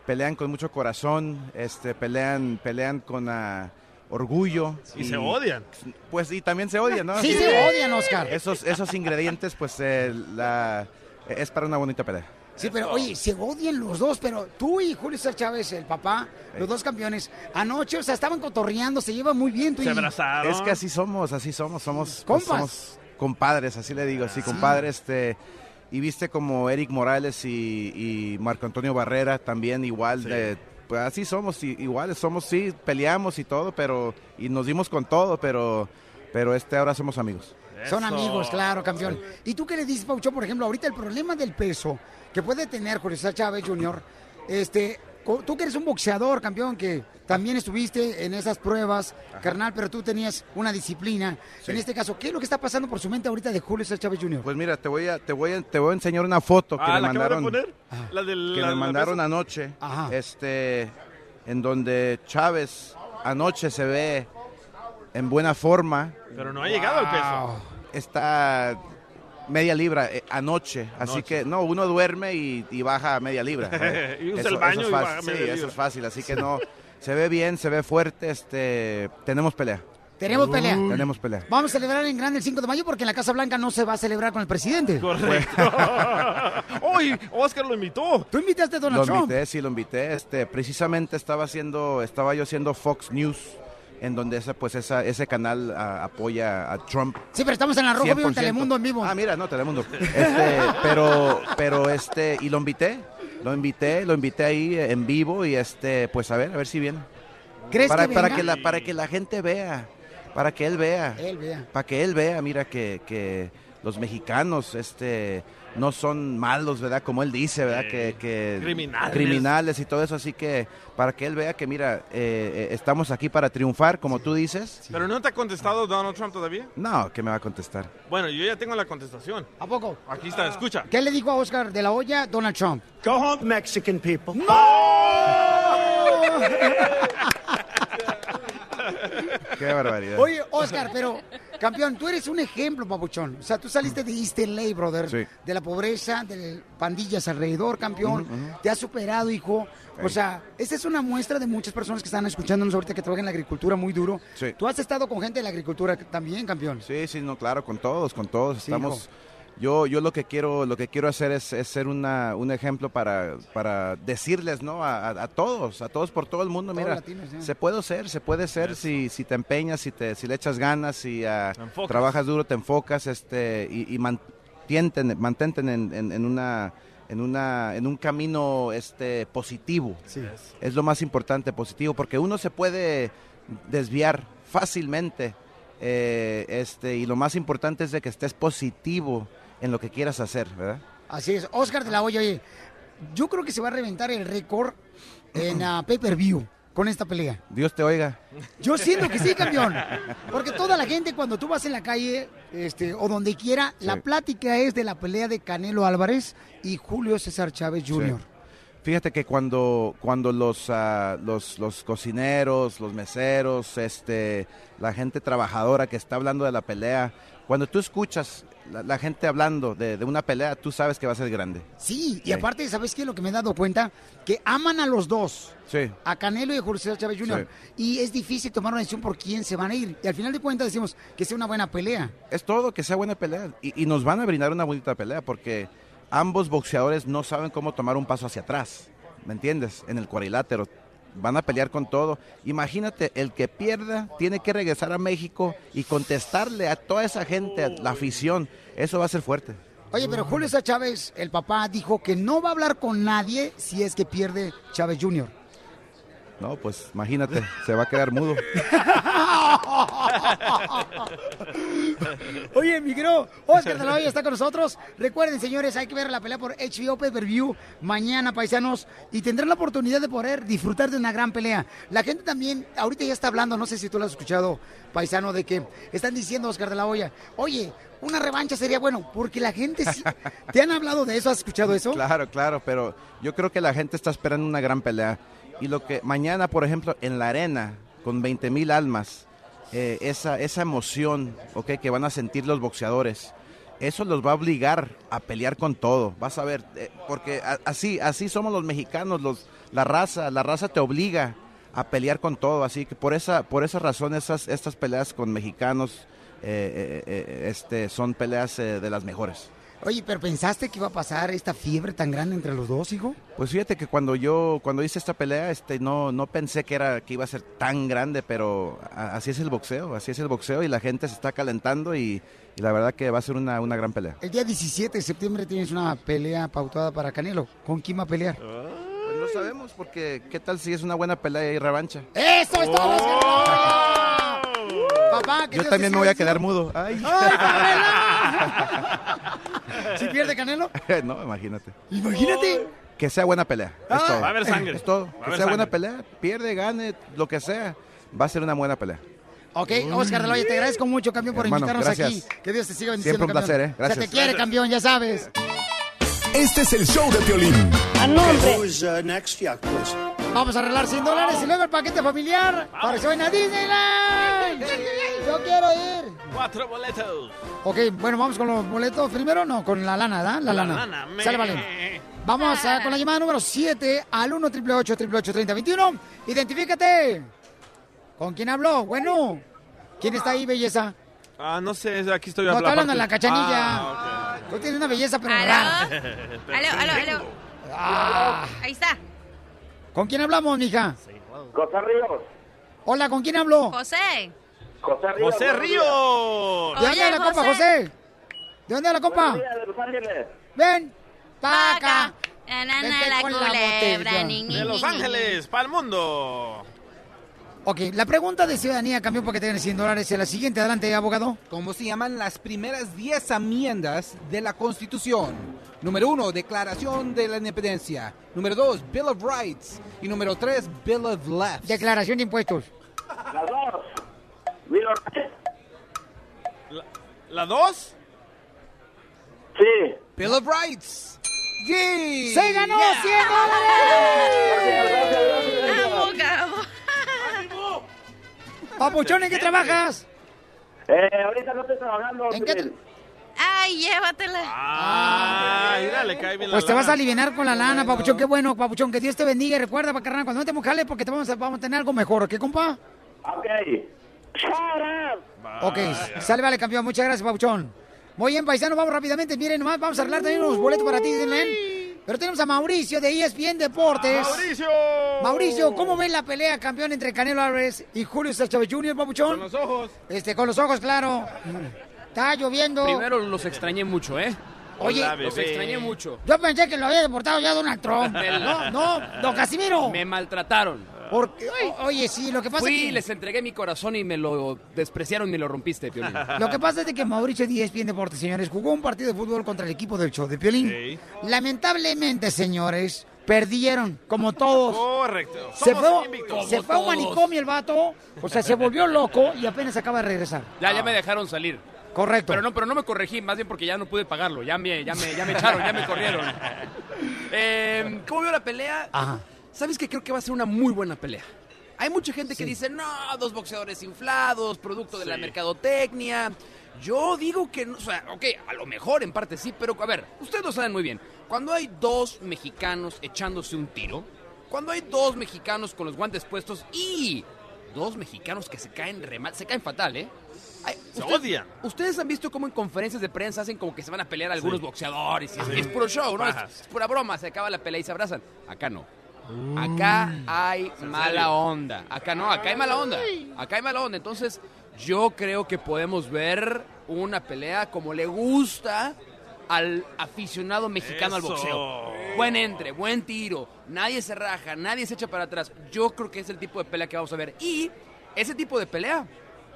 pelean con mucho corazón, este, pelean, pelean con ah, orgullo. Y se odian. Pues y también se odian, ¿no? Sí, Así se odian, Oscar. Esos, esos ingredientes, pues eh, la, es para una bonita pelea. Sí, pero oye, se odian los dos, pero tú y Julio César Chávez, el papá, los dos campeones, anoche, o sea, estaban cotorreando, se llevan muy bien tú y... Es que así somos, así somos, somos, pues, somos compadres, así le digo, sí, compadres, este, y viste como Eric Morales y, y Marco Antonio Barrera también igual, de, pues así somos, iguales, somos, sí, peleamos y todo, pero, y nos dimos con todo, pero, pero este, ahora somos amigos. Son amigos, claro, campeón. ¿Y tú qué le dices, Paucho, por ejemplo, ahorita el problema del peso que puede tener Julio César Chávez Jr., este, tú que eres un boxeador, campeón, que también estuviste en esas pruebas, carnal, pero tú tenías una disciplina. En este caso, ¿qué es lo que está pasando por su mente ahorita de Julio César Chávez Jr.? Pues mira, te voy a, te voy a, te voy a enseñar una foto que Ah, me ¿la acabo de mandaron. poner? La del- que la- me la mandaron anoche. Este, en donde Chávez anoche se ve en buena forma. Pero no ha llegado al peso. Está media libra eh, anoche, así que no, uno duerme y, y baja a media libra. Y usa el baño es y fácil, sí, media eso libra. es fácil, así que no, se ve bien, se ve fuerte, este, tenemos pelea. Tenemos pelea. Tenemos pelea. Vamos a celebrar en grande el 5 de mayo porque en la Casa Blanca no se va a celebrar con el presidente. Correcto. ¡Uy! Oscar lo invitó. Tú invitaste a Lo Donald Trump. invité, sí, lo invité. Este, precisamente estaba haciendo, estaba yo haciendo Fox News, en donde esa, pues esa, ese canal a- apoya a Trump. Sí, pero estamos en la Rojo Vivo en 100%. Telemundo en vivo. Ah, mira, no, Telemundo. Este, pero, pero este, y lo invité, lo invité, lo invité ahí en vivo y este, pues a ver, a ver si viene. ¿Crees para, que para que la, para que la gente vea, para que él vea, Él vea. para que él vea, mira que, que los mexicanos, este, no son malos, ¿verdad? Como él dice, ¿verdad? Que, que Criminales. criminales y todo eso, así que para que él vea que, mira, eh, eh, estamos aquí para triunfar, como tú dices. ¿Pero no te ha contestado Donald Trump todavía? No, que me va a contestar. Bueno, yo ya tengo la contestación. ¿A poco? Aquí está, escucha. ¿Qué le dijo a Oscar de la Hoya Donald Trump? Go home, Mexican people. Qué barbaridad. Oye, Oscar, pero campeón, tú eres un ejemplo, papuchón. O sea, tú saliste de East LA, brother. Sí. De la pobreza, de pandillas alrededor, campeón. Te has superado, hijo. O sea, esta es una muestra de muchas personas que están escuchándonos ahorita que trabajan en la agricultura muy duro. Sí. Tú has estado con gente de la agricultura también, campeón. Sí, sí, no, claro, con todos, con todos. Sí, Estamos. hijo. Yo, yo lo que quiero, lo que quiero hacer es, es ser una, un ejemplo para, para decirles, ¿no? A, a- a todos, a todos por todo el mundo, Todos mira, latinos, se puede ser, se puede ser si, si te empeñas, si te, si le echas ganas, si ah, enfocas. trabajas duro, te enfocas, este, y, y mantente, mantente en, en- en una, en una, en un camino, este, positivo. Sí. Es lo más importante, positivo, porque uno se puede desviar fácilmente, eh, este, y lo más importante es de que estés positivo en lo que quieras hacer, ¿verdad? Así es. Oscar de la Hoya, oye, yo creo que se va a reventar el récord en ah, pay-per-view con esta pelea. Dios te oiga. Yo siento que sí, campeón. Porque toda la gente, cuando tú vas en la calle este, o donde quiera, la plática es de la pelea de Canelo Álvarez y Julio César Chávez Jr. Sí. Fíjate que cuando, cuando los, ah, los, los cocineros, los meseros, este, la gente trabajadora que está hablando de la pelea, cuando tú escuchas la, la gente hablando de, de una pelea, tú sabes que va a ser grande. Sí, y Sí. aparte, ¿sabes qué? Lo que me he dado cuenta, que aman a los dos. Sí. A Canelo y a Julio Chávez Jr. Y es difícil tomar una decisión por quién se van a ir. Y al final de cuentas decimos que sea una buena pelea. Es todo, que sea buena pelea. Y, y nos van a brindar una bonita pelea porque ambos boxeadores no saben cómo tomar un paso hacia atrás. ¿Me entiendes? En el cuadrilátero. Van a pelear con todo. Imagínate, el que pierda tiene que regresar a México y contestarle a toda esa gente, a la afición. Eso va a ser fuerte. Oye, pero Julio Chávez, el papá, dijo que no va a hablar con nadie si es que pierde Chávez Jr. No, pues imagínate, se va a quedar mudo. Oye, mi querido Oscar de la Hoya está con nosotros. Recuerden, señores, hay que ver la pelea por HBO Pay Per View mañana, paisanos, y tendrán la oportunidad de poder disfrutar de una gran pelea. La gente también, ahorita ya está hablando, no sé si tú lo has escuchado, paisano, de que están diciendo, Oscar de la Hoya, oye, una revancha sería bueno, porque la gente sí. ¿Te han hablado de eso? ¿Has escuchado eso? Claro, claro, pero yo creo que la gente está esperando una gran pelea. Y lo que mañana, por ejemplo, en la arena, con 20 mil almas, eh, esa, esa emoción ¿ok? que van a sentir los boxeadores, eso los va a obligar a pelear con todo. Vas a ver, eh, porque así, así somos los mexicanos, los, la raza, la raza te obliga a pelear con todo. Así que por esa, por esa razón, esas, estas peleas con mexicanos eh, este, son peleas de las mejores. Oye, pero ¿pensaste que iba a pasar esta fiebre tan grande entre los dos, hijo? Pues fíjate que cuando yo cuando hice esta pelea, este no no pensé que era que iba a ser tan grande, pero a- así es el boxeo, así es el boxeo y la gente se está calentando y, y la verdad que va a ser una, una gran pelea. El día 17 de septiembre tienes una pelea pautada para Canelo. ¿Con quién va a pelear? Pues no sabemos porque qué tal si es una buena pelea y revancha. ¡Eso es todo! Hoya! Papá, que Yo Dios también me voy a quedar mudo. Ay. ¿Si pierde Canelo? no, imagínate. Imagínate. Que sea buena pelea. Es Ah. todo. Va a haber sangre. Es todo. Va a Que sea buena pelea, pierde, gane, lo que sea, va a ser una buena pelea. Ok, Oscar de la Hoya, te agradezco mucho, campeón, por Hermano, invitarnos gracias. aquí. Que Dios te siga bendiciendo, Siempre un campeón. placer, ¿eh? Gracias. te quiere, campeón, ya sabes. Este es el show de Piolín. Who's uh, next? Yeah, please. Vamos a arreglar 100 dólares y luego el paquete familiar para que se vayan a Disneyland. Yo quiero ir. Cuatro boletos. Ok, bueno, vamos con los boletos primero, no, con la lana, ¿da? La, La lana. lana, me- Sale, vale. Vamos a, con la llamada número 7 al 1 888 3021 Identifícate. ¿Con quién habló? Bueno. ¿Quién está ahí, belleza? Ah, no sé, aquí estoy No, está hablando en la cachanilla. Ah, Tú tienes una belleza, pero ¿Aló? rara. Aló, aló, aló. Ah. Ahí está. ¿Con quién hablamos, mija? José Ríos. Hola, ¿con quién habló? José. José Ríos. José. ¿De dónde es la compa, José. ¿De dónde es la de Los Ángeles. Ven, pa' acá. Na, na, na, Vente la con la culebra, botella. ni, ni, De Los Ángeles, para el mundo. Ok, la pregunta de ciudadanía cambió para que tengan 100 dólares. Es la siguiente, adelante, abogado. ¿Cómo se llaman las primeras 10 enmiendas de la Constitución? Número uno, Declaración de la Independencia. Número dos, Bill of Rights. Y número tres, Bill of Left. Declaración de impuestos. Las dos. Bill of Rights. ¿La dos? Sí. Bill of Rights. ¡Sí! ¡Se ganó 100 dólares! Papuchón, ¿en qué trabajas? Eh, ahorita no estoy trabajando. ¿En qué. Ay, llévatela. Ah, mira, le cae bien Pues la te vas a aliviar con la lana, Papuchón. Qué bueno, Papuchón. Que Dios te bendiga. Y recuerda, carnal, cuando no te mojales, porque te vamos a, vamos a tener algo mejor. ¿Qué, compa? Ok. Ok, sale, vale, campeón. Muchas gracias, Papuchón. Muy bien, paisano, vamos rápidamente. Miren, nomás vamos a arreglar también unos boletos para ti, Disneyland. Pero tenemos a Mauricio de ESPN Deportes. ¡Mauricio! Mauricio, ¿cómo ven la pelea campeón entre Canelo Álvarez y Julio César Chávez Jr., Papuchón? Con los ojos. Este, con los ojos, claro. Está lloviendo. Primero los extrañé mucho, ¿eh? Oye, Hola, los extrañé mucho. Yo pensé que lo había deportado ya Donald Trump. No, no, don Casimiro. Me maltrataron. Porque, o- oye, sí, lo que pasa Fui, es que... les entregué mi corazón y me lo despreciaron y me lo rompiste, Piolín. Lo que pasa es de que Mauricio de ESPN Deportes, señores, jugó un partido de fútbol contra el equipo del show de Piolín. Lamentablemente, señores, perdieron, como todos. Correcto. Se Somos fue, invictos. se fue a un manicomio el vato, o sea, se volvió loco y apenas acaba de regresar. Ya, ya me dejaron salir. Correcto. Pero no, pero no me corregí, más bien porque ya no pude pagarlo. Ya me, ya me, ya me echaron, ya me corrieron. Eh, ¿Cómo veo la pelea? Ajá. ¿Sabes que Creo que va a ser una muy buena pelea. Hay mucha gente que dice, no, dos boxeadores inflados, producto de la Sí. mercadotecnia. Yo digo que, no, o sea, ok, a lo mejor en parte sí, pero a ver, ustedes lo saben muy bien. Cuando hay dos mexicanos echándose un tiro, cuando hay dos mexicanos con los guantes puestos y dos mexicanos que se caen re mal, se caen fatal, ¿eh? Ay, Se ustedes- odian. Ustedes han visto cómo en conferencias de prensa hacen como que se van a pelear algunos Sí. boxeadores y es, Sí. y es puro show, ¿no? Es, es pura broma, se acaba la pelea y se abrazan. Acá no. Acá hay mala onda. Acá no, acá hay mala onda. Acá hay mala onda. Entonces, yo creo que podemos ver una pelea como le gusta al aficionado mexicano al boxeo. Buen entre, buen tiro. Nadie se raja, nadie se echa para atrás. Yo creo que es el tipo de pelea que vamos a ver. Y ese tipo de pelea,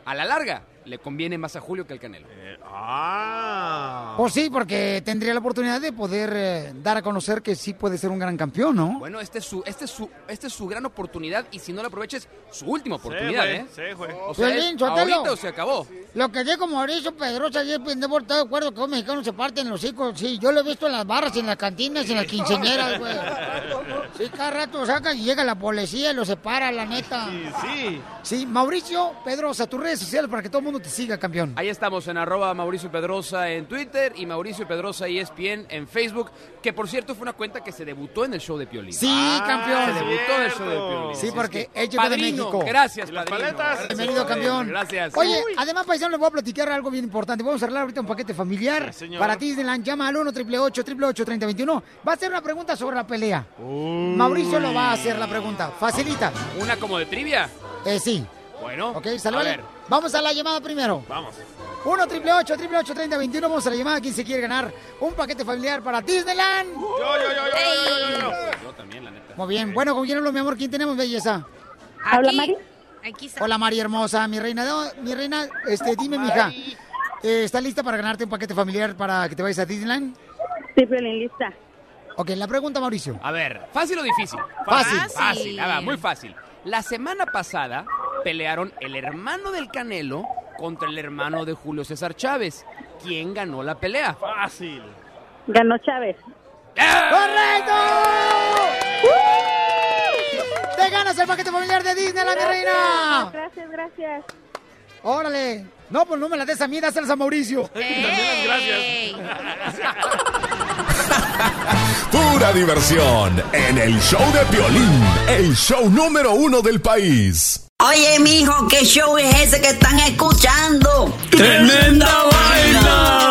a la larga, le conviene más a Julio que al Canelo. Ah. Pues sí, porque tendría la oportunidad de poder eh, dar a conocer que sí puede ser un gran campeón, ¿no? Bueno, este es su, este es su, esta es su gran oportunidad y si no la aproveches, su última Sí, oportunidad, güey, ¿eh? sí, güey. O sea, es Sotelo. ahorita o se acabó. Lo que dijo Mauricio Pedrosa ayer, pendejo, está de acuerdo que los mexicanos se parten los hijos. Sí, yo lo he visto en las barras, en las cantinas, en las quinceañeras, güey. Sí, cada rato sacan y llega la policía y los separa, la neta. Sí, sí. Sí, Mauricio Pedrosa, tus redes sociales para que todo el mundo te siga, campeón. Ahí estamos en arroba Mauricio Pedrosa en Twitter y Mauricio Pedrosa E ESPN en Facebook, que por cierto fue una cuenta que se debutó en el show de Piolín. Sí, Se campeón. debutó en el show de Piolín. Sí, porque es que, llegó de padrino, México. Gracias, ¿Y las padrino. paletas? Bienvenido, campeón. Gracias. Oye, además, paisano, les voy a platicar algo bien importante. Vamos a arreglar ahorita un paquete familiar Sí, señor. para ti, Disneyland. Llama al 1 888 3021 Va a hacer una pregunta sobre la pelea. Mauricio lo va a hacer la pregunta. Facilita. Una como de trivia. Eh, sí. Bueno, Ok, a ver. Vamos a la llamada primero. Vamos. 1 888 3021 Vamos a la llamada. ¿Quién se quiere ganar un paquete familiar para Disneyland? Yo, yo, yo, yo, yo, yo, yo, yo. Yo también, la neta. Muy bien. Bueno, ¿con quién hablo, mi amor? ¿Quién tenemos, belleza? ¿Habla Mari? Aquí está. Hola, María hermosa, mi reina. No, mi reina, este, dime, mija. Eh, ¿Estás lista para ganarte un paquete familiar para que te vayas a Disneyland? Sí, Piolín, lista. Ok, la pregunta, Mauricio. A ver, ¿fácil o difícil? Fácil. Fácil, ah, va, muy fácil. La semana pasada pelearon el hermano del Canelo contra el hermano de Julio César Chávez. ¿Quién ganó la pelea? Fácil. Ganó Chávez. ¡Correcto! ¡Te ganas el paquete familiar de Disneyland, mi reina! Gracias, gracias. ¡Órale! No, pues no me la des a mí, dáselas a Mauricio. También las gracias. Pura diversión en el show de Piolín, el show número uno del país. Oye, mijo, ¿qué show es ese que están escuchando? ¡Tremenda Hola